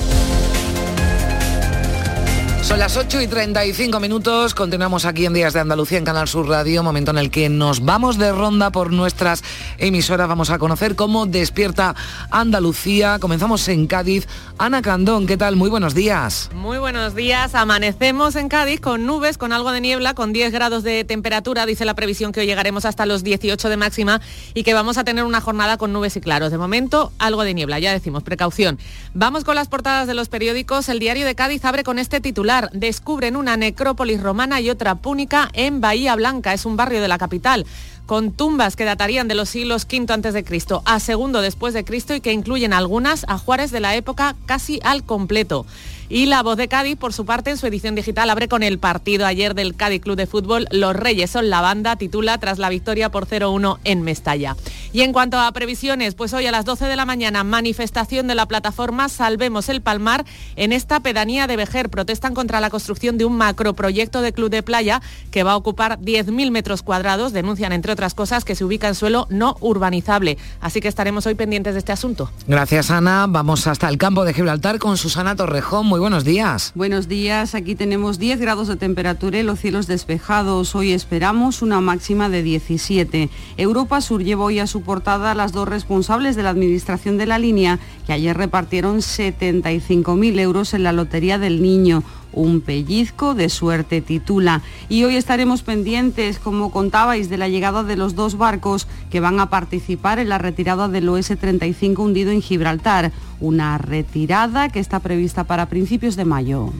Speaker 4: Son las 8 y 35 minutos, continuamos aquí en Días de Andalucía en Canal Sur Radio, momento en el que nos vamos de ronda por nuestras emisoras, vamos a conocer cómo despierta Andalucía, comenzamos en Cádiz. Ana Candón, ¿qué tal? Muy buenos días.
Speaker 35: Muy buenos días, amanecemos en Cádiz con nubes, con algo de niebla, con 10 grados de temperatura, dice la previsión que hoy llegaremos hasta los 18 de máxima y que vamos a tener una jornada con nubes y claros. De momento, algo de niebla, ya decimos, precaución. Vamos con las portadas de los periódicos, el diario de Cádiz abre con este titular descubren una necrópolis romana y otra púnica en Bahía Blanca, es un barrio de la capital con tumbas que datarían de los siglos V antes de Cristo a segundo después de Cristo y que incluyen algunas a Juárez de la época casi al completo. Y la voz de Cádiz, por su parte, en su edición digital, abre con el partido ayer del Cádiz Club de Fútbol. Los Reyes son la banda, titula tras la victoria por 0-1 en Mestalla. Y en cuanto a previsiones, pues hoy a las 12 de la mañana, manifestación de la plataforma Salvemos el Palmar en esta pedanía de Vejer. Protestan contra la construcción de un macroproyecto de club de playa que va a ocupar 10.000 metros cuadrados. Denuncian, entre otras cosas, que se ubica en suelo no urbanizable. Así que estaremos hoy pendientes de este asunto.
Speaker 4: Gracias, Ana. Vamos hasta el campo de Gibraltar con Susana Torrejón. Buenos días.
Speaker 26: Buenos días. Aquí tenemos 10 grados de temperatura y los cielos despejados. Hoy esperamos una máxima de 17. Europa Sur lleva hoy a su portada a las dos responsables de la administración de la línea que ayer repartieron 75.000 euros en la Lotería del Niño un pellizco de suerte titula. Y hoy estaremos pendientes, como contabais, de la llegada de los dos barcos que van a participar en la retirada del OS-35 hundido en Gibraltar. Una retirada que está prevista para principios de mayo.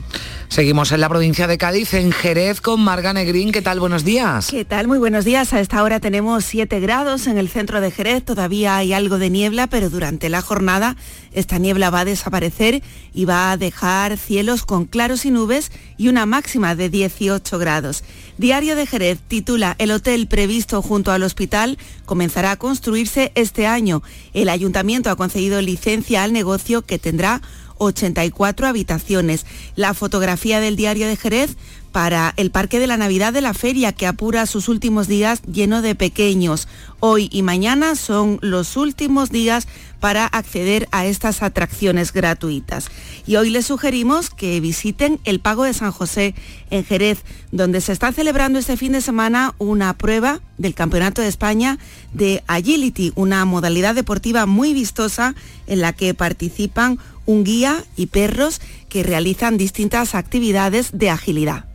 Speaker 4: Seguimos en la provincia de Cádiz, en Jerez, con Marga Negrín. ¿Qué tal? Buenos días.
Speaker 36: ¿Qué tal? Muy buenos días. A esta hora tenemos 7 grados en el centro de Jerez. Todavía hay algo de niebla, pero durante la jornada esta niebla va a desaparecer y va a dejar cielos con claros y nubes y una máxima de 18 grados. Diario de Jerez titula El hotel previsto junto al hospital comenzará a construirse este año. El ayuntamiento ha concedido licencia al negocio que tendrá 84 habitaciones. La fotografía del diario de Jerez para el Parque de la Navidad de la Feria, que apura sus últimos días lleno de pequeños. Hoy y mañana son los últimos días para acceder a estas atracciones gratuitas. Y hoy les sugerimos que visiten el Pago de San José en Jerez, donde se está celebrando este fin de semana una prueba del Campeonato de España de Agility, una modalidad deportiva muy vistosa en la que participan un guía y perros que realizan distintas actividades de agilidad.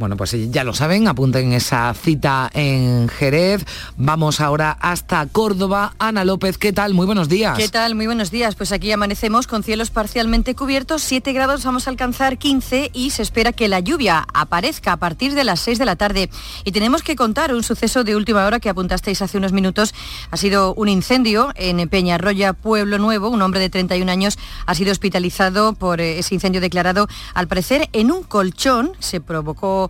Speaker 4: Bueno, pues ya lo saben, apunten esa cita en Jerez. Vamos ahora hasta Córdoba. Ana López, ¿qué tal? Muy buenos días.
Speaker 37: ¿Qué tal? Muy buenos días. Pues aquí amanecemos con cielos parcialmente cubiertos, 7 grados, vamos a alcanzar 15 y se espera que la lluvia aparezca a partir de las 6 de la tarde. Y tenemos que contar un suceso de última hora que apuntasteis hace unos minutos. Ha sido un incendio en Peñarroya, Pueblo Nuevo. Un hombre de 31 años ha sido hospitalizado por eh, ese incendio declarado, al parecer, en un colchón. Se provocó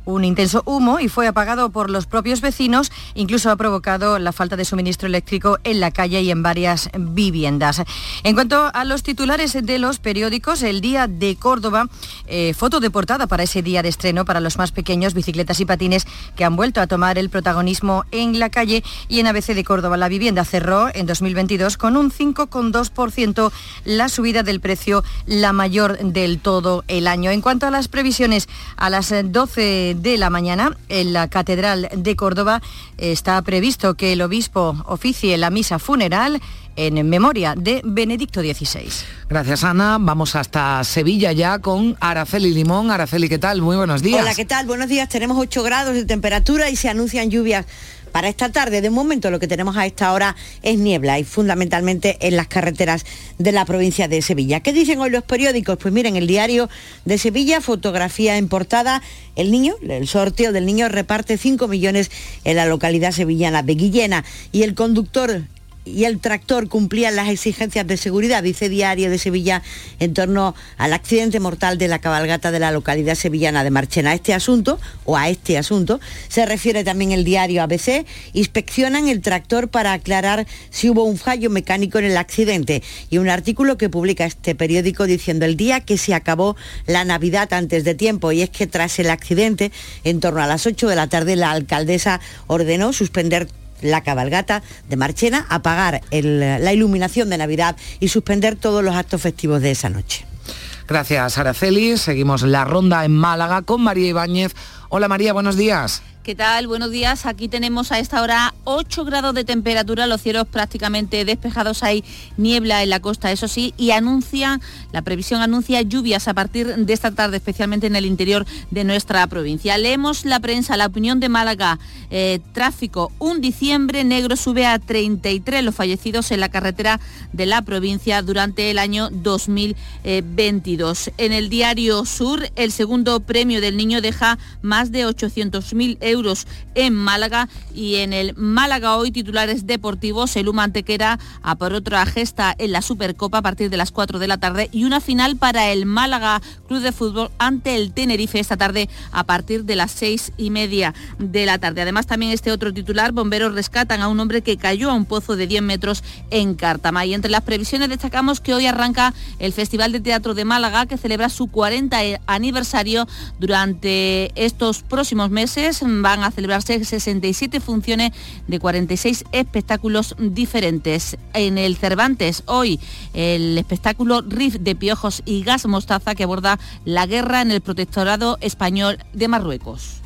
Speaker 37: un intenso humo y fue apagado por los propios vecinos, incluso ha provocado la falta de suministro eléctrico en la calle y en varias viviendas. En cuanto a los titulares de los periódicos, el Día de Córdoba, eh, foto de portada para ese día de estreno para los más pequeños, bicicletas y patines que han vuelto a tomar el protagonismo en la calle y en ABC de Córdoba la vivienda cerró en 2022 con un 5,2% la subida del precio, la mayor del todo el año. En cuanto a las previsiones, a las 12 de la mañana en la Catedral de Córdoba está previsto que el obispo oficie la misa funeral en memoria de Benedicto XVI.
Speaker 4: Gracias Ana, vamos hasta Sevilla ya con Araceli Limón. Araceli, ¿qué tal? Muy buenos días.
Speaker 38: Hola, ¿qué tal? Buenos días. Tenemos 8 grados de temperatura y se anuncian lluvias para esta tarde. De momento lo que tenemos a esta hora es niebla y fundamentalmente en las carreteras de la provincia de Sevilla. ¿Qué dicen hoy los periódicos? Pues miren, el diario de Sevilla, fotografía en portada, el niño, el sorteo del niño reparte 5 millones en la localidad sevillana de Guillena y el conductor y el tractor cumplían las exigencias de seguridad, dice Diario de Sevilla, en torno al accidente mortal de la cabalgata de la localidad sevillana de Marchena. A este asunto, o a este asunto, se refiere también el diario ABC, inspeccionan el tractor para aclarar si hubo un fallo mecánico en el accidente y un artículo que publica este periódico diciendo el día que se acabó la Navidad antes de tiempo y es que tras el accidente, en torno a las 8 de la tarde, la alcaldesa ordenó suspender la cabalgata de Marchena, apagar la iluminación de Navidad y suspender todos los actos festivos de esa noche.
Speaker 4: Gracias, Araceli. Seguimos la ronda en Málaga con María Ibáñez. Hola María, buenos días.
Speaker 39: ¿Qué tal? Buenos días. Aquí tenemos a esta hora 8 grados de temperatura, los cielos prácticamente despejados, hay niebla en la costa, eso sí, y anuncia, la previsión anuncia lluvias a partir de esta tarde, especialmente en el interior de nuestra provincia. Leemos la prensa, la opinión de Málaga, eh, tráfico, un diciembre negro sube a 33 los fallecidos en la carretera de la provincia durante el año 2022. En el diario Sur, el segundo premio del niño deja más de 800.000 euros euros en Málaga y en el Málaga hoy titulares deportivos, el Humantequera a por otra gesta en la Supercopa a partir de las 4 de la tarde y una final para el Málaga Club de Fútbol ante el Tenerife esta tarde a partir de las 6 y media de la tarde. Además también este otro titular, bomberos rescatan a un hombre que cayó a un pozo de 10 metros en Cártama. Y entre las previsiones destacamos que hoy arranca el Festival de Teatro de Málaga que celebra su 40 aniversario durante estos próximos meses van a celebrarse 67 funciones de 46 espectáculos diferentes. En el Cervantes hoy el espectáculo Riff de Piojos y Gas Mostaza que aborda la guerra en el protectorado español de Marruecos.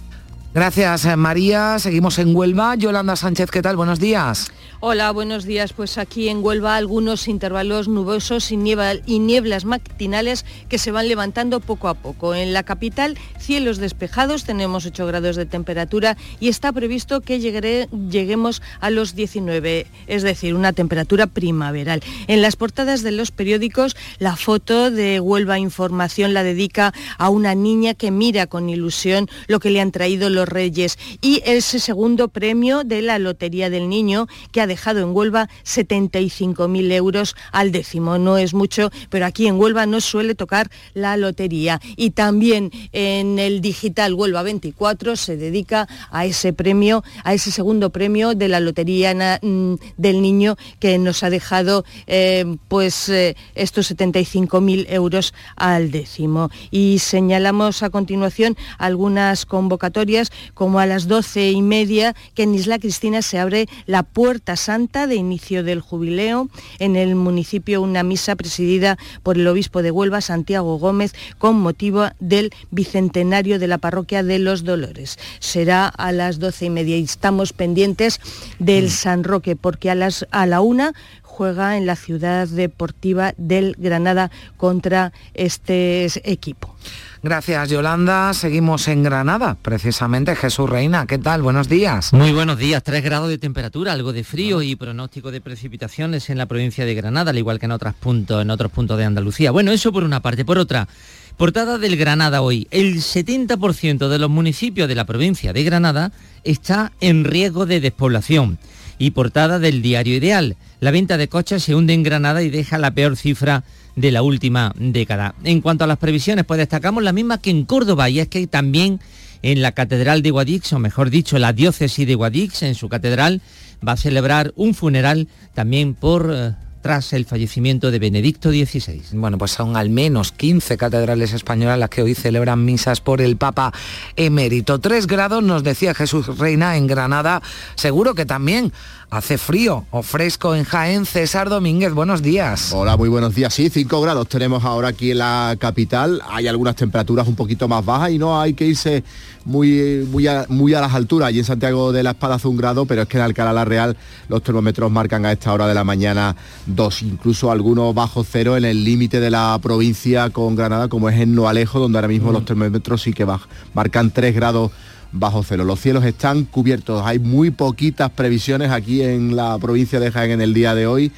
Speaker 4: Gracias María. Seguimos en Huelva. Yolanda Sánchez, ¿qué tal? Buenos días.
Speaker 40: Hola, buenos días. Pues aquí en Huelva algunos intervalos nubosos y, nieblas matinales que se van levantando poco a poco. En la capital, cielos despejados, tenemos 8 grados de temperatura y está previsto que lleguemos a los 19, es decir, una temperatura primaveral. En las portadas de los periódicos, la foto de Huelva Información la dedica a una niña que mira con ilusión lo que le han traído los reyes y ese segundo premio de la Lotería del Niño que ha dejado en Huelva 75.000 euros al décimo. No es mucho, pero aquí en Huelva no suele tocar la lotería. Y también en el digital Huelva 24 se dedica a ese premio, a ese segundo premio de la Lotería mm, del Niño que nos ha dejado eh, pues eh, estos 75.000 euros al décimo. Y señalamos a continuación algunas convocatorias como a las doce y media que en Isla Cristina se abre la puerta Santa de inicio del jubileo. En el municipio una misa presidida por el obispo de Huelva, Santiago Gómez, con motivo del bicentenario de la parroquia de los Dolores. Será a las doce y media y estamos pendientes del mm. San Roque porque a, las, a la una juega en la ciudad deportiva del Granada contra este equipo.
Speaker 4: Gracias, Yolanda. Seguimos en Granada, precisamente. Jesús Reina, ¿qué tal? Buenos días.
Speaker 41: Muy buenos días. Tres grados de temperatura, algo de frío y pronóstico de precipitaciones en la provincia de Granada, al igual que en otros puntos, en otros puntos de Andalucía. Bueno, eso por una parte. Por otra, portada del Granada hoy. El 70% de los municipios de la provincia de Granada está en riesgo de despoblación. Y portada del diario Ideal. La venta de coches se hunde en Granada y deja la peor cifra de la última década. En cuanto a las previsiones, pues destacamos la misma que en Córdoba y es que también en la Catedral de Guadix, o mejor dicho, la diócesis de Guadix, en su catedral, va a celebrar un funeral también por eh, tras el fallecimiento de Benedicto XVI.
Speaker 4: Bueno, pues son al menos 15 catedrales españolas las que hoy celebran misas por el Papa emérito. Tres grados, nos decía Jesús Reina en Granada. Seguro que también hace frío o fresco en Jaén. César Domínguez, buenos días.
Speaker 42: Hola, muy buenos días. Sí, 5 grados tenemos ahora aquí en la capital. Hay algunas temperaturas un poquito más bajas y no hay que irse muy, muy, a, muy a las alturas. Allí en Santiago de la Espada hace un grado, pero es que en Alcalá la Real los termómetros marcan a esta hora de la mañana dos, incluso algunos bajo cero en el límite de la provincia con Granada, como es en Noalejo, donde ahora mismo los termómetros sí que marcan 3 grados bajo cero. Los cielos están cubiertos, hay muy poquitas previsiones aquí en la provincia de Jaén en el día de hoy.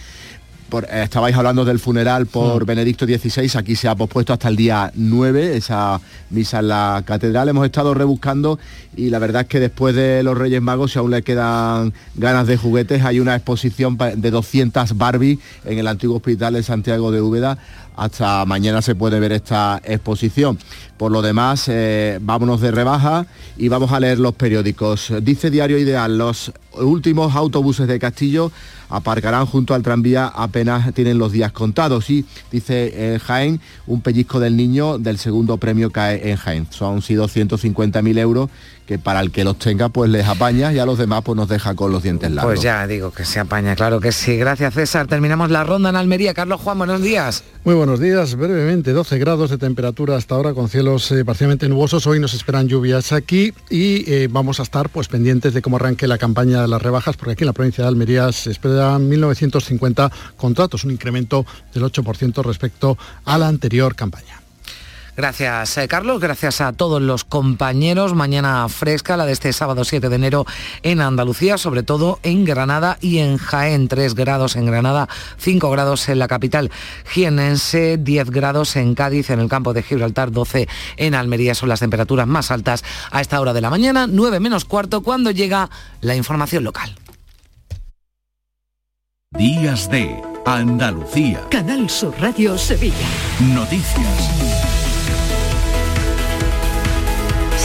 Speaker 42: Eh, estabais hablando del funeral por mm. Benedicto XVI, aquí se ha pospuesto hasta el día 9, esa misa en la catedral. Hemos estado rebuscando y la verdad es que después de los Reyes Magos, si aún le quedan ganas de juguetes, hay una exposición de 200 Barbie en el antiguo hospital de Santiago de Úbeda. Hasta mañana se puede ver esta exposición. Por lo demás, eh, vámonos de rebaja y vamos a leer los periódicos. Dice Diario Ideal, los últimos autobuses de Castillo aparcarán junto al tranvía apenas tienen los días contados. Y dice eh, Jaén, un pellizco del niño del segundo premio cae en Jaén. Son sido 150.000 euros que para el que los tenga pues les apaña y a los demás pues nos deja con los dientes largos.
Speaker 4: Pues ya digo que se apaña, claro que sí. Gracias César. Terminamos la ronda en Almería. Carlos Juan, buenos días.
Speaker 43: Muy buenos días. Brevemente, 12 grados de temperatura hasta ahora con cielos eh, parcialmente nubosos. Hoy nos esperan lluvias aquí y eh, vamos a estar pues pendientes de cómo arranque la campaña de las rebajas porque aquí en la provincia de Almería se esperan 1.950 contratos, un incremento del 8% respecto a la anterior campaña.
Speaker 4: Gracias, eh, Carlos. Gracias a todos los compañeros. Mañana fresca, la de este sábado 7 de enero en Andalucía, sobre todo en Granada y en Jaén. 3 grados en Granada, 5 grados en la capital jienense, 10 grados en Cádiz, en el campo de Gibraltar, 12 en Almería. Son las temperaturas más altas a esta hora de la mañana, 9 menos cuarto, cuando llega la información local.
Speaker 44: Días de Andalucía.
Speaker 34: Canal Sur Radio Sevilla.
Speaker 44: Noticias.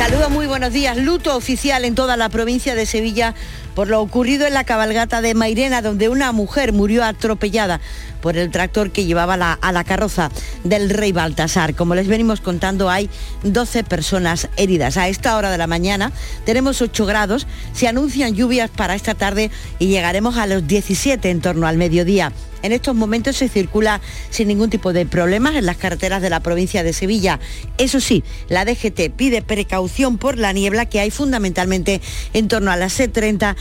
Speaker 38: Saludos, muy buenos días. Luto oficial en toda la provincia de Sevilla por lo ocurrido en la cabalgata de Mairena, donde una mujer murió atropellada por el tractor que llevaba a la carroza del rey Baltasar. Como les venimos contando, hay 12 personas heridas. A esta hora de la mañana tenemos 8 grados, se anuncian lluvias para esta tarde y llegaremos a los 17 en torno al mediodía. En estos momentos se circula sin ningún tipo de problemas en las carreteras de la provincia de Sevilla. Eso sí, la DGT pide precaución por la niebla que hay fundamentalmente en torno a la C30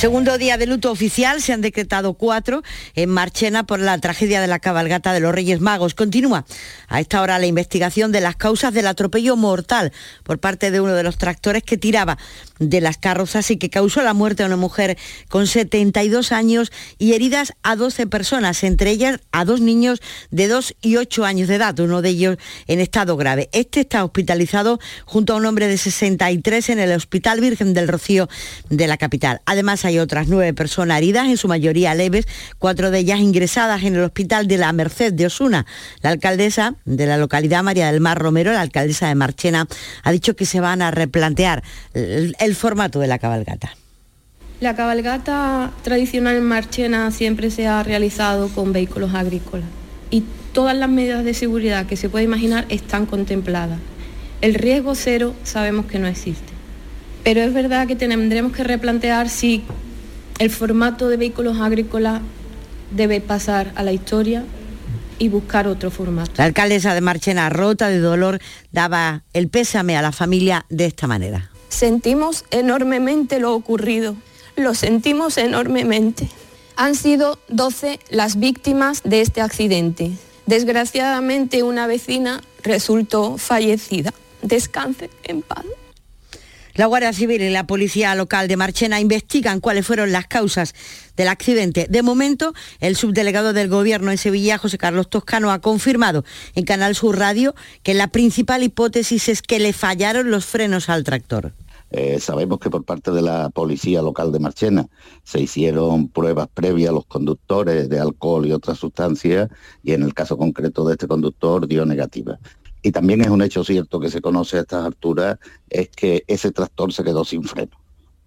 Speaker 38: Segundo día de luto oficial, se han decretado cuatro en Marchena por la tragedia de la cabalgata de los Reyes Magos. Continúa a esta hora la investigación de las causas del atropello mortal por parte de uno de los tractores que tiraba de las carrozas y que causó la muerte a una mujer con 72 años y heridas a 12 personas, entre ellas a dos niños de 2 y 8 años de edad, uno de ellos en estado grave. Este está hospitalizado junto a un hombre de 63 en el Hospital Virgen del Rocío de la capital. Además, otras nueve personas heridas, en su mayoría leves, cuatro de ellas ingresadas en el hospital de la Merced de Osuna. La alcaldesa de la localidad, María del Mar Romero, la alcaldesa de Marchena, ha dicho que se van a replantear el, formato de la cabalgata.
Speaker 45: La cabalgata tradicional en Marchena siempre se ha realizado con vehículos agrícolas y todas las medidas de seguridad que se puede imaginar están contempladas. El riesgo cero sabemos que no existe. Pero es verdad que tendremos que replantear si el formato de vehículos agrícolas debe pasar a la historia y buscar otro formato.
Speaker 38: La alcaldesa de Marchena, rota de dolor, daba el pésame a la familia de esta manera.
Speaker 45: Sentimos enormemente lo ocurrido, lo sentimos enormemente. Han sido 12 las víctimas de este accidente. Desgraciadamente una vecina resultó fallecida. Descanse en paz.
Speaker 38: La Guardia Civil y la Policía Local de Marchena investigan cuáles fueron las causas del accidente. De momento, el subdelegado del Gobierno en Sevilla, José Carlos Toscano, ha confirmado en Canal Sur Radio que la principal hipótesis es que le fallaron los frenos al tractor.
Speaker 46: Eh, sabemos que por parte de la policía local de Marchena se hicieron pruebas previas a los conductores de alcohol y otras sustancias y en el caso concreto de este conductor dio negativa y también es un hecho cierto que se conoce a estas alturas, es que ese tractor se quedó sin freno.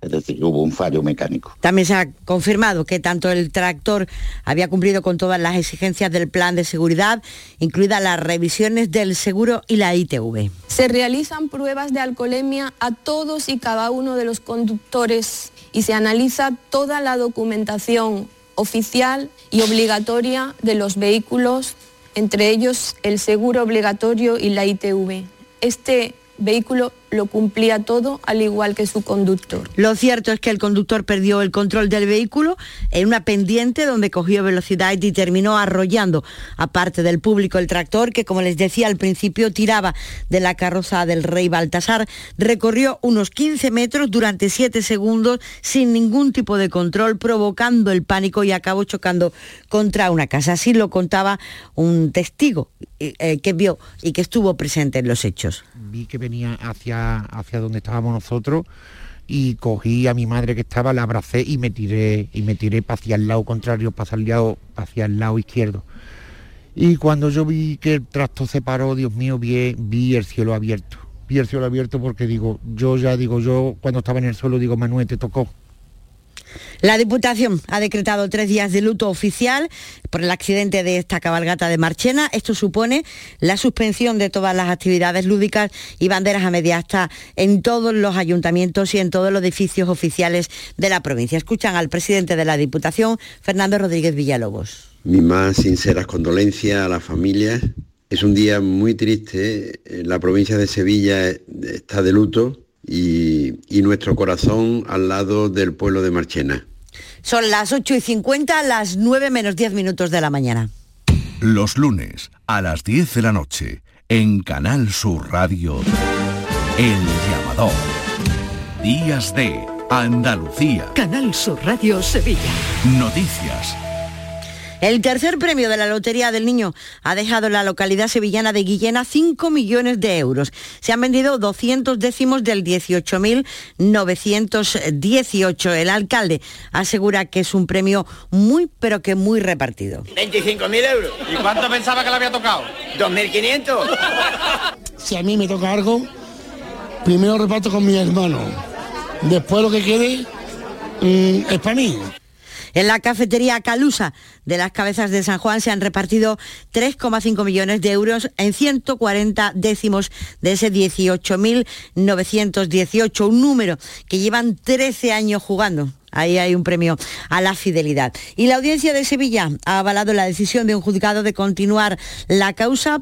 Speaker 46: es decir, hubo un fallo mecánico.
Speaker 38: También se ha confirmado que tanto el tractor había cumplido con todas las exigencias del plan de seguridad, incluidas las revisiones del seguro y la ITV.
Speaker 45: Se realizan pruebas de alcoholemia a todos y cada uno de los conductores y se analiza toda la documentación oficial y obligatoria de los vehículos, entre ellos el seguro obligatorio y la ITV. Este vehículo lo cumplía todo al igual que su conductor.
Speaker 38: Lo cierto es que el conductor perdió el control del vehículo en una pendiente donde cogió velocidad y terminó arrollando aparte del público el tractor que como les decía al principio tiraba de la carroza del rey Baltasar, recorrió unos 15 metros durante 7 segundos sin ningún tipo de control provocando el pánico y acabó chocando contra una casa. Así lo contaba un testigo eh, eh, que vio y que estuvo presente en los hechos.
Speaker 14: Vi que venía hacia hacia, donde estábamos nosotros y cogí a mi madre que estaba, la abracé y me tiré y me tiré hacia el lado contrario, hacia el lado, hacia el lado izquierdo. Y cuando yo vi que el tracto se paró, Dios mío, vi, vi el cielo abierto. Vi el cielo abierto porque digo, yo ya digo, yo cuando estaba en el suelo digo, Manuel, te tocó,
Speaker 38: la Diputación ha decretado tres días de luto oficial por el accidente de esta cabalgata de Marchena. Esto supone la suspensión de todas las actividades lúdicas y banderas a media en todos los ayuntamientos y en todos los edificios oficiales de la provincia. Escuchan al presidente de la Diputación, Fernando Rodríguez Villalobos.
Speaker 47: Mi más sinceras condolencias a las familias. Es un día muy triste. La provincia de Sevilla está de luto y, nuestro corazón al lado del pueblo de Marchena.
Speaker 38: Son las 8 y 50, las 9 menos 10 minutos de la mañana.
Speaker 44: Los lunes a las 10 de la noche, en Canal Sur Radio, El Llamador. Días de Andalucía.
Speaker 34: Canal Sur Radio Sevilla.
Speaker 44: Noticias
Speaker 38: el tercer premio de la Lotería del Niño ha dejado en la localidad sevillana de Guillena 5 millones de euros. Se han vendido 200 décimos del 18.918. El alcalde asegura que es un premio muy, pero que muy repartido.
Speaker 48: 25.000 euros.
Speaker 49: ¿Y cuánto pensaba que le había tocado?
Speaker 48: 2.500.
Speaker 50: si a mí me toca algo, primero reparto con mi hermano. Después lo que quede mm, es para mí.
Speaker 38: En la cafetería Calusa de las cabezas de San Juan se han repartido 3,5 millones de euros en 140 décimos de ese 18.918, un número que llevan 13 años jugando. Ahí hay un premio a la fidelidad. Y la audiencia de Sevilla ha avalado la decisión de un juzgado de continuar la causa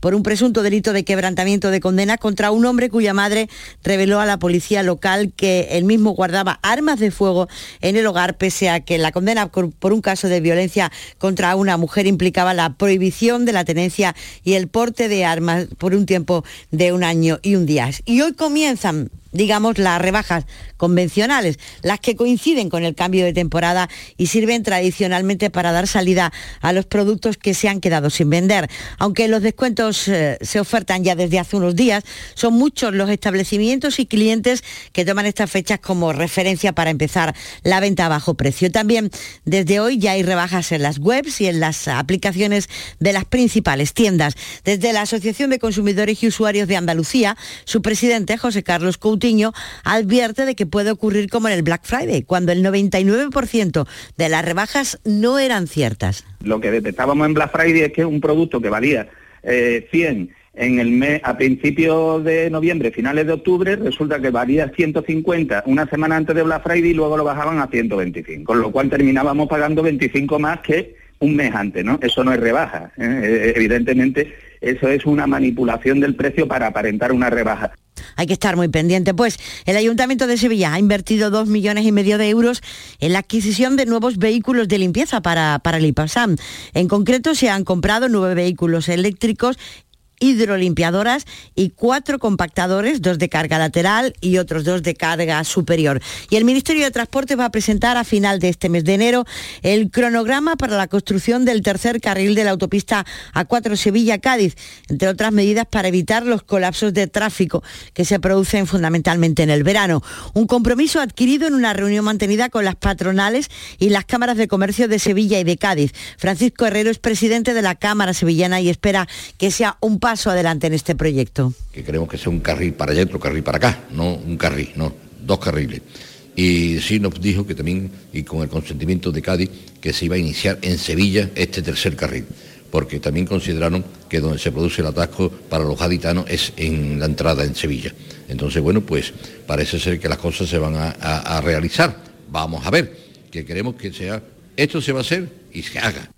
Speaker 38: por un presunto delito de quebrantamiento de condena contra un hombre cuya madre reveló a la policía local que él mismo guardaba armas de fuego en el hogar, pese a que la condena por un caso de violencia contra una mujer implicaba la prohibición de la tenencia y el porte de armas por un tiempo de un año y un día. Y hoy comienzan digamos, las rebajas convencionales, las que coinciden con el cambio de temporada y sirven tradicionalmente para dar salida a los productos que se han quedado sin vender. Aunque los eh, se ofertan ya desde hace unos días, son muchos los establecimientos y clientes que toman estas fechas como referencia para empezar la venta a bajo precio. También desde hoy ya hay rebajas en las webs y en las aplicaciones de las principales tiendas. Desde la Asociación de Consumidores y Usuarios de Andalucía, su presidente José Carlos Couto advierte de que puede ocurrir como en el Black Friday, cuando el 99% de las rebajas no eran ciertas.
Speaker 51: Lo que detectábamos en Black Friday es que un producto que valía 100 eh, en el mes a principios de noviembre, finales de octubre, resulta que valía 150 una semana antes de Black Friday y luego lo bajaban a 125, con lo cual terminábamos pagando 25 más que un mes antes, ¿no? Eso no es rebaja. ¿eh? Eh, evidentemente, eso es una manipulación del precio para aparentar una rebaja.
Speaker 38: Hay que estar muy pendiente. Pues el Ayuntamiento de Sevilla ha invertido dos millones y medio de euros en la adquisición de nuevos vehículos de limpieza para, para el IPASAM. En concreto se han comprado nueve vehículos eléctricos hidrolimpiadoras y cuatro compactadores, dos de carga lateral y otros dos de carga superior. Y el Ministerio de Transporte va a presentar a final de este mes de enero el cronograma para la construcción del tercer carril de la autopista A4 Sevilla-Cádiz, entre otras medidas para evitar los colapsos de tráfico que se producen fundamentalmente en el verano. Un compromiso adquirido en una reunión mantenida con las patronales y las cámaras de comercio de Sevilla y de Cádiz. Francisco Herrero es presidente de la Cámara Sevillana y espera que sea un paso adelante en este proyecto?
Speaker 52: Que queremos que sea un carril para allá otro carril para acá, no un carril, no, dos carriles.
Speaker 51: y sí nos dijo que también, y con el consentimiento de Cádiz, que se iba a iniciar en Sevilla este tercer carril porque también consideraron que donde se produce el atasco para los gaditanos es en la entrada en Sevilla. Entonces, bueno, pues parece ser que las cosas se van a realizar. Vamos a ver, que queremos que sea, esto se va a hacer y se haga.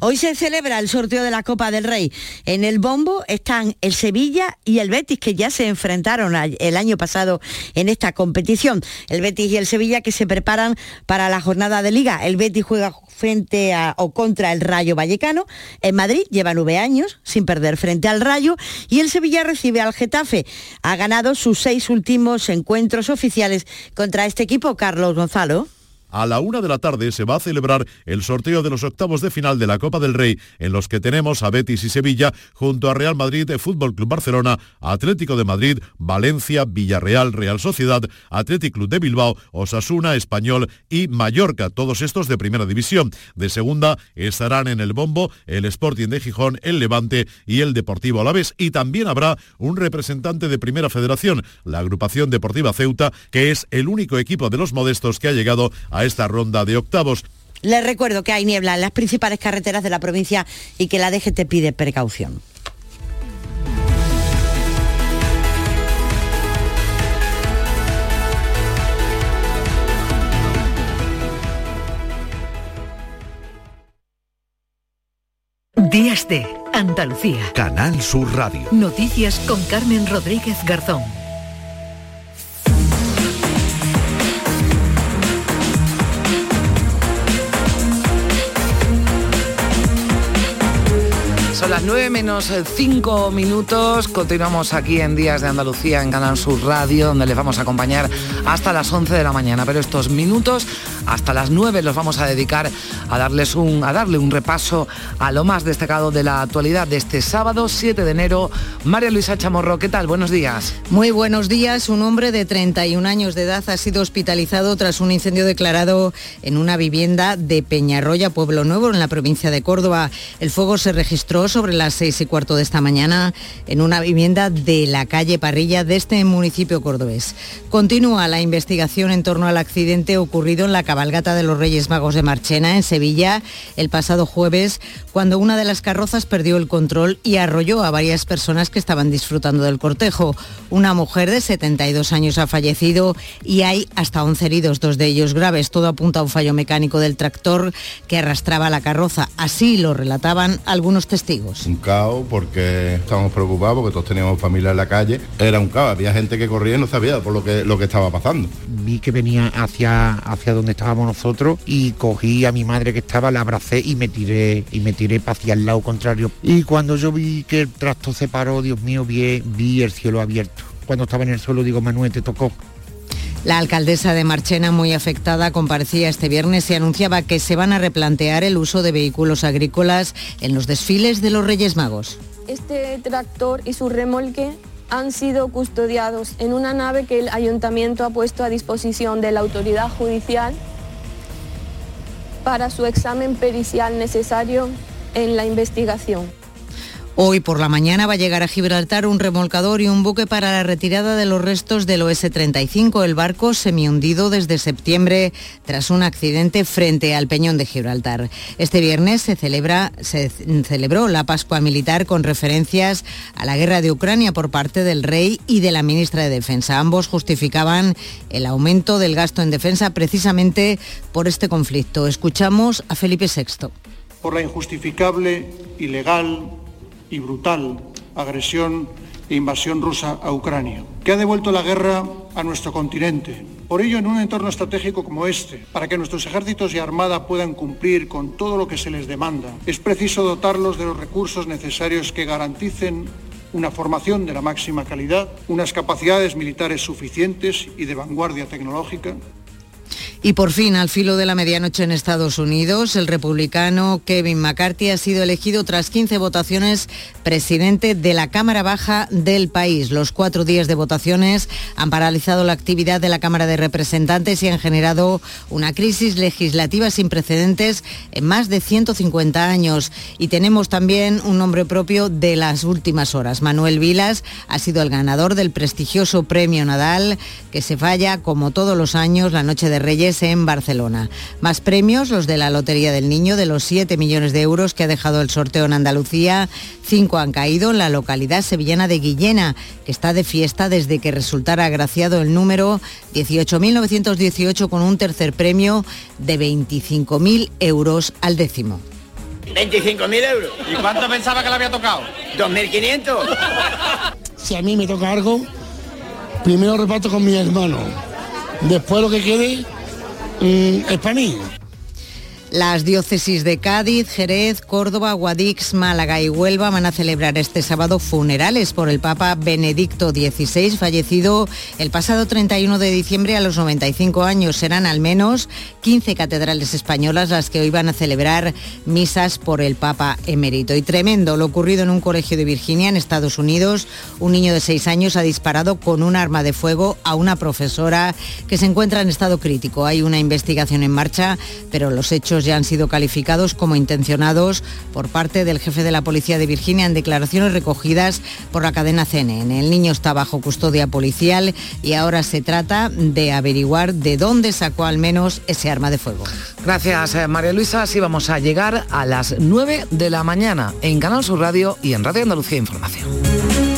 Speaker 38: Hoy se celebra el sorteo de la Copa del Rey. En el bombo están el Sevilla y el Betis, que ya se enfrentaron el año pasado en esta competición. El Betis y el Sevilla que se preparan para la jornada de liga. El Betis juega frente o contra el Rayo Vallecano. En Madrid lleva nueve años sin perder frente al Rayo y el Sevilla recibe al Getafe. Ha ganado sus seis últimos encuentros oficiales contra este equipo, Carlos Gonzalo.
Speaker 28: A la una de la tarde se va a celebrar el sorteo de los octavos de final de la Copa del Rey, en los que tenemos a Betis y Sevilla junto a Real Madrid, Fútbol Club Barcelona, Atlético de Madrid, Valencia, Villarreal, Real Sociedad, Atlético Club de Bilbao, Osasuna, Español y Mallorca, todos estos de primera división. De segunda estarán en el bombo el Sporting de Gijón, el Levante y el Deportivo Alavés. Y también habrá un representante de Primera Federación, la agrupación deportiva Ceuta, que es el único equipo de los modestos que ha llegado a esta ronda de octavos.
Speaker 38: Les recuerdo que hay niebla en las principales carreteras de la provincia y que la DGT pide precaución.
Speaker 34: Días de Andalucía.
Speaker 53: Canal Sur Radio.
Speaker 34: Noticias con Carmen Rodríguez Garzón.
Speaker 4: Las 9 menos 5 minutos. Continuamos aquí en Días de Andalucía en Canal Sur Radio, donde les vamos a acompañar hasta las 11 de la mañana. Pero estos minutos, hasta las 9, los vamos a dedicar a, darles un, a darle un repaso a lo más destacado de la actualidad de este sábado 7 de enero. María Luisa Chamorro, ¿qué tal? Buenos días.
Speaker 15: Muy buenos días. Un hombre de 31 años de edad ha sido hospitalizado tras un incendio declarado en una vivienda de Peñarroya, Pueblo Nuevo, en la provincia de Córdoba. El fuego se registró sobre las seis y cuarto de esta mañana en una vivienda de la calle Parrilla de este municipio cordobés. Continúa la investigación en torno al accidente ocurrido en la cabalgata de los Reyes Magos de Marchena, en Sevilla, el pasado jueves, cuando una de las carrozas perdió el control y arrolló a varias personas que estaban disfrutando del cortejo. Una mujer de 72 años ha fallecido y hay hasta 11 heridos, dos de ellos graves. Todo apunta a un fallo mecánico del tractor que arrastraba la carroza. Así lo relataban algunos testigos.
Speaker 13: Un caos porque estábamos preocupados porque todos teníamos familia en la calle. Era un caos, había gente que corría y no sabía por lo que, lo que estaba pasando.
Speaker 14: Vi que venía hacia, hacia donde estábamos nosotros y cogí a mi madre que estaba, la abracé y me tiré y me tiré hacia el lado contrario. Y cuando yo vi que el tracto se paró, Dios mío, vi, vi el cielo abierto. Cuando estaba en el suelo digo, Manuel, te tocó.
Speaker 15: La alcaldesa de Marchena, muy afectada, comparecía este viernes y anunciaba que se van a replantear el uso de vehículos agrícolas en los desfiles de los Reyes Magos.
Speaker 45: Este tractor y su remolque han sido custodiados en una nave que el ayuntamiento ha puesto a disposición de la autoridad judicial para su examen pericial necesario en la investigación.
Speaker 15: Hoy por la mañana va a llegar a Gibraltar un remolcador y un buque para la retirada de los restos del OS-35, el barco semihundido desde septiembre tras un accidente frente al Peñón de Gibraltar. Este viernes se, celebra, se celebró la Pascua Militar con referencias a la guerra de Ucrania por parte del rey y de la ministra de Defensa. Ambos justificaban el aumento del gasto en defensa precisamente por este conflicto. Escuchamos a Felipe VI.
Speaker 8: Por la injustificable, ilegal, y brutal agresión e invasión rusa a Ucrania, que ha devuelto la guerra a nuestro continente. Por ello, en un entorno estratégico como este, para que nuestros ejércitos y armada puedan cumplir con todo lo que se les demanda, es preciso dotarlos de los recursos necesarios que garanticen una formación de la máxima calidad, unas capacidades militares suficientes y de vanguardia tecnológica,
Speaker 15: Y por fin, al filo de la medianoche en Estados Unidos, el republicano Kevin McCarthy ha sido elegido tras 15 votaciones presidente de la Cámara Baja del país. Los cuatro días de votaciones han paralizado la actividad de la Cámara de Representantes y han generado una crisis legislativa sin precedentes en más de 150 años. Y tenemos también un nombre propio de las últimas horas. Manuel Vilas ha sido el ganador del prestigioso Premio Nadal, que se falla como todos los años la Noche de Reyes en Barcelona. Más premios, los de la Lotería del Niño, de los 7 millones de euros que ha dejado el sorteo en Andalucía, 5 han caído en la localidad sevillana de Guillena, que está de fiesta desde que resultara agraciado el número 18.918 con un tercer premio de 25.000 euros al décimo.
Speaker 48: 25.000 euros.
Speaker 54: ¿Y cuánto pensaba que le había tocado?
Speaker 48: 2.500.
Speaker 50: Si a mí me toca algo, primero reparto con mi hermano. Después lo que quede Mm, es.
Speaker 15: Las diócesis de Cádiz, Jerez, Córdoba, Guadix, Málaga y Huelva van a celebrar este sábado funerales por el Papa Benedicto XVI, fallecido el pasado 31 de diciembre a los 95 años. Serán al menos 15 catedrales españolas las que hoy van a celebrar misas por el Papa emérito. Y tremendo lo ocurrido en un colegio de Virginia, en Estados Unidos. Un niño de 6 años ha disparado con un arma de fuego a una profesora que se encuentra en estado crítico. Hay una investigación en marcha, pero los hechos ya han sido calificados como intencionados por parte del jefe de la policía de Virginia en declaraciones recogidas por la cadena CNN. El niño está bajo custodia policial y ahora se trata de averiguar de dónde sacó al menos ese arma de fuego.
Speaker 4: Gracias, eh, María Luisa. Así vamos a llegar a las 9 de la mañana en Canal Sur Radio y en Radio Andalucía Información.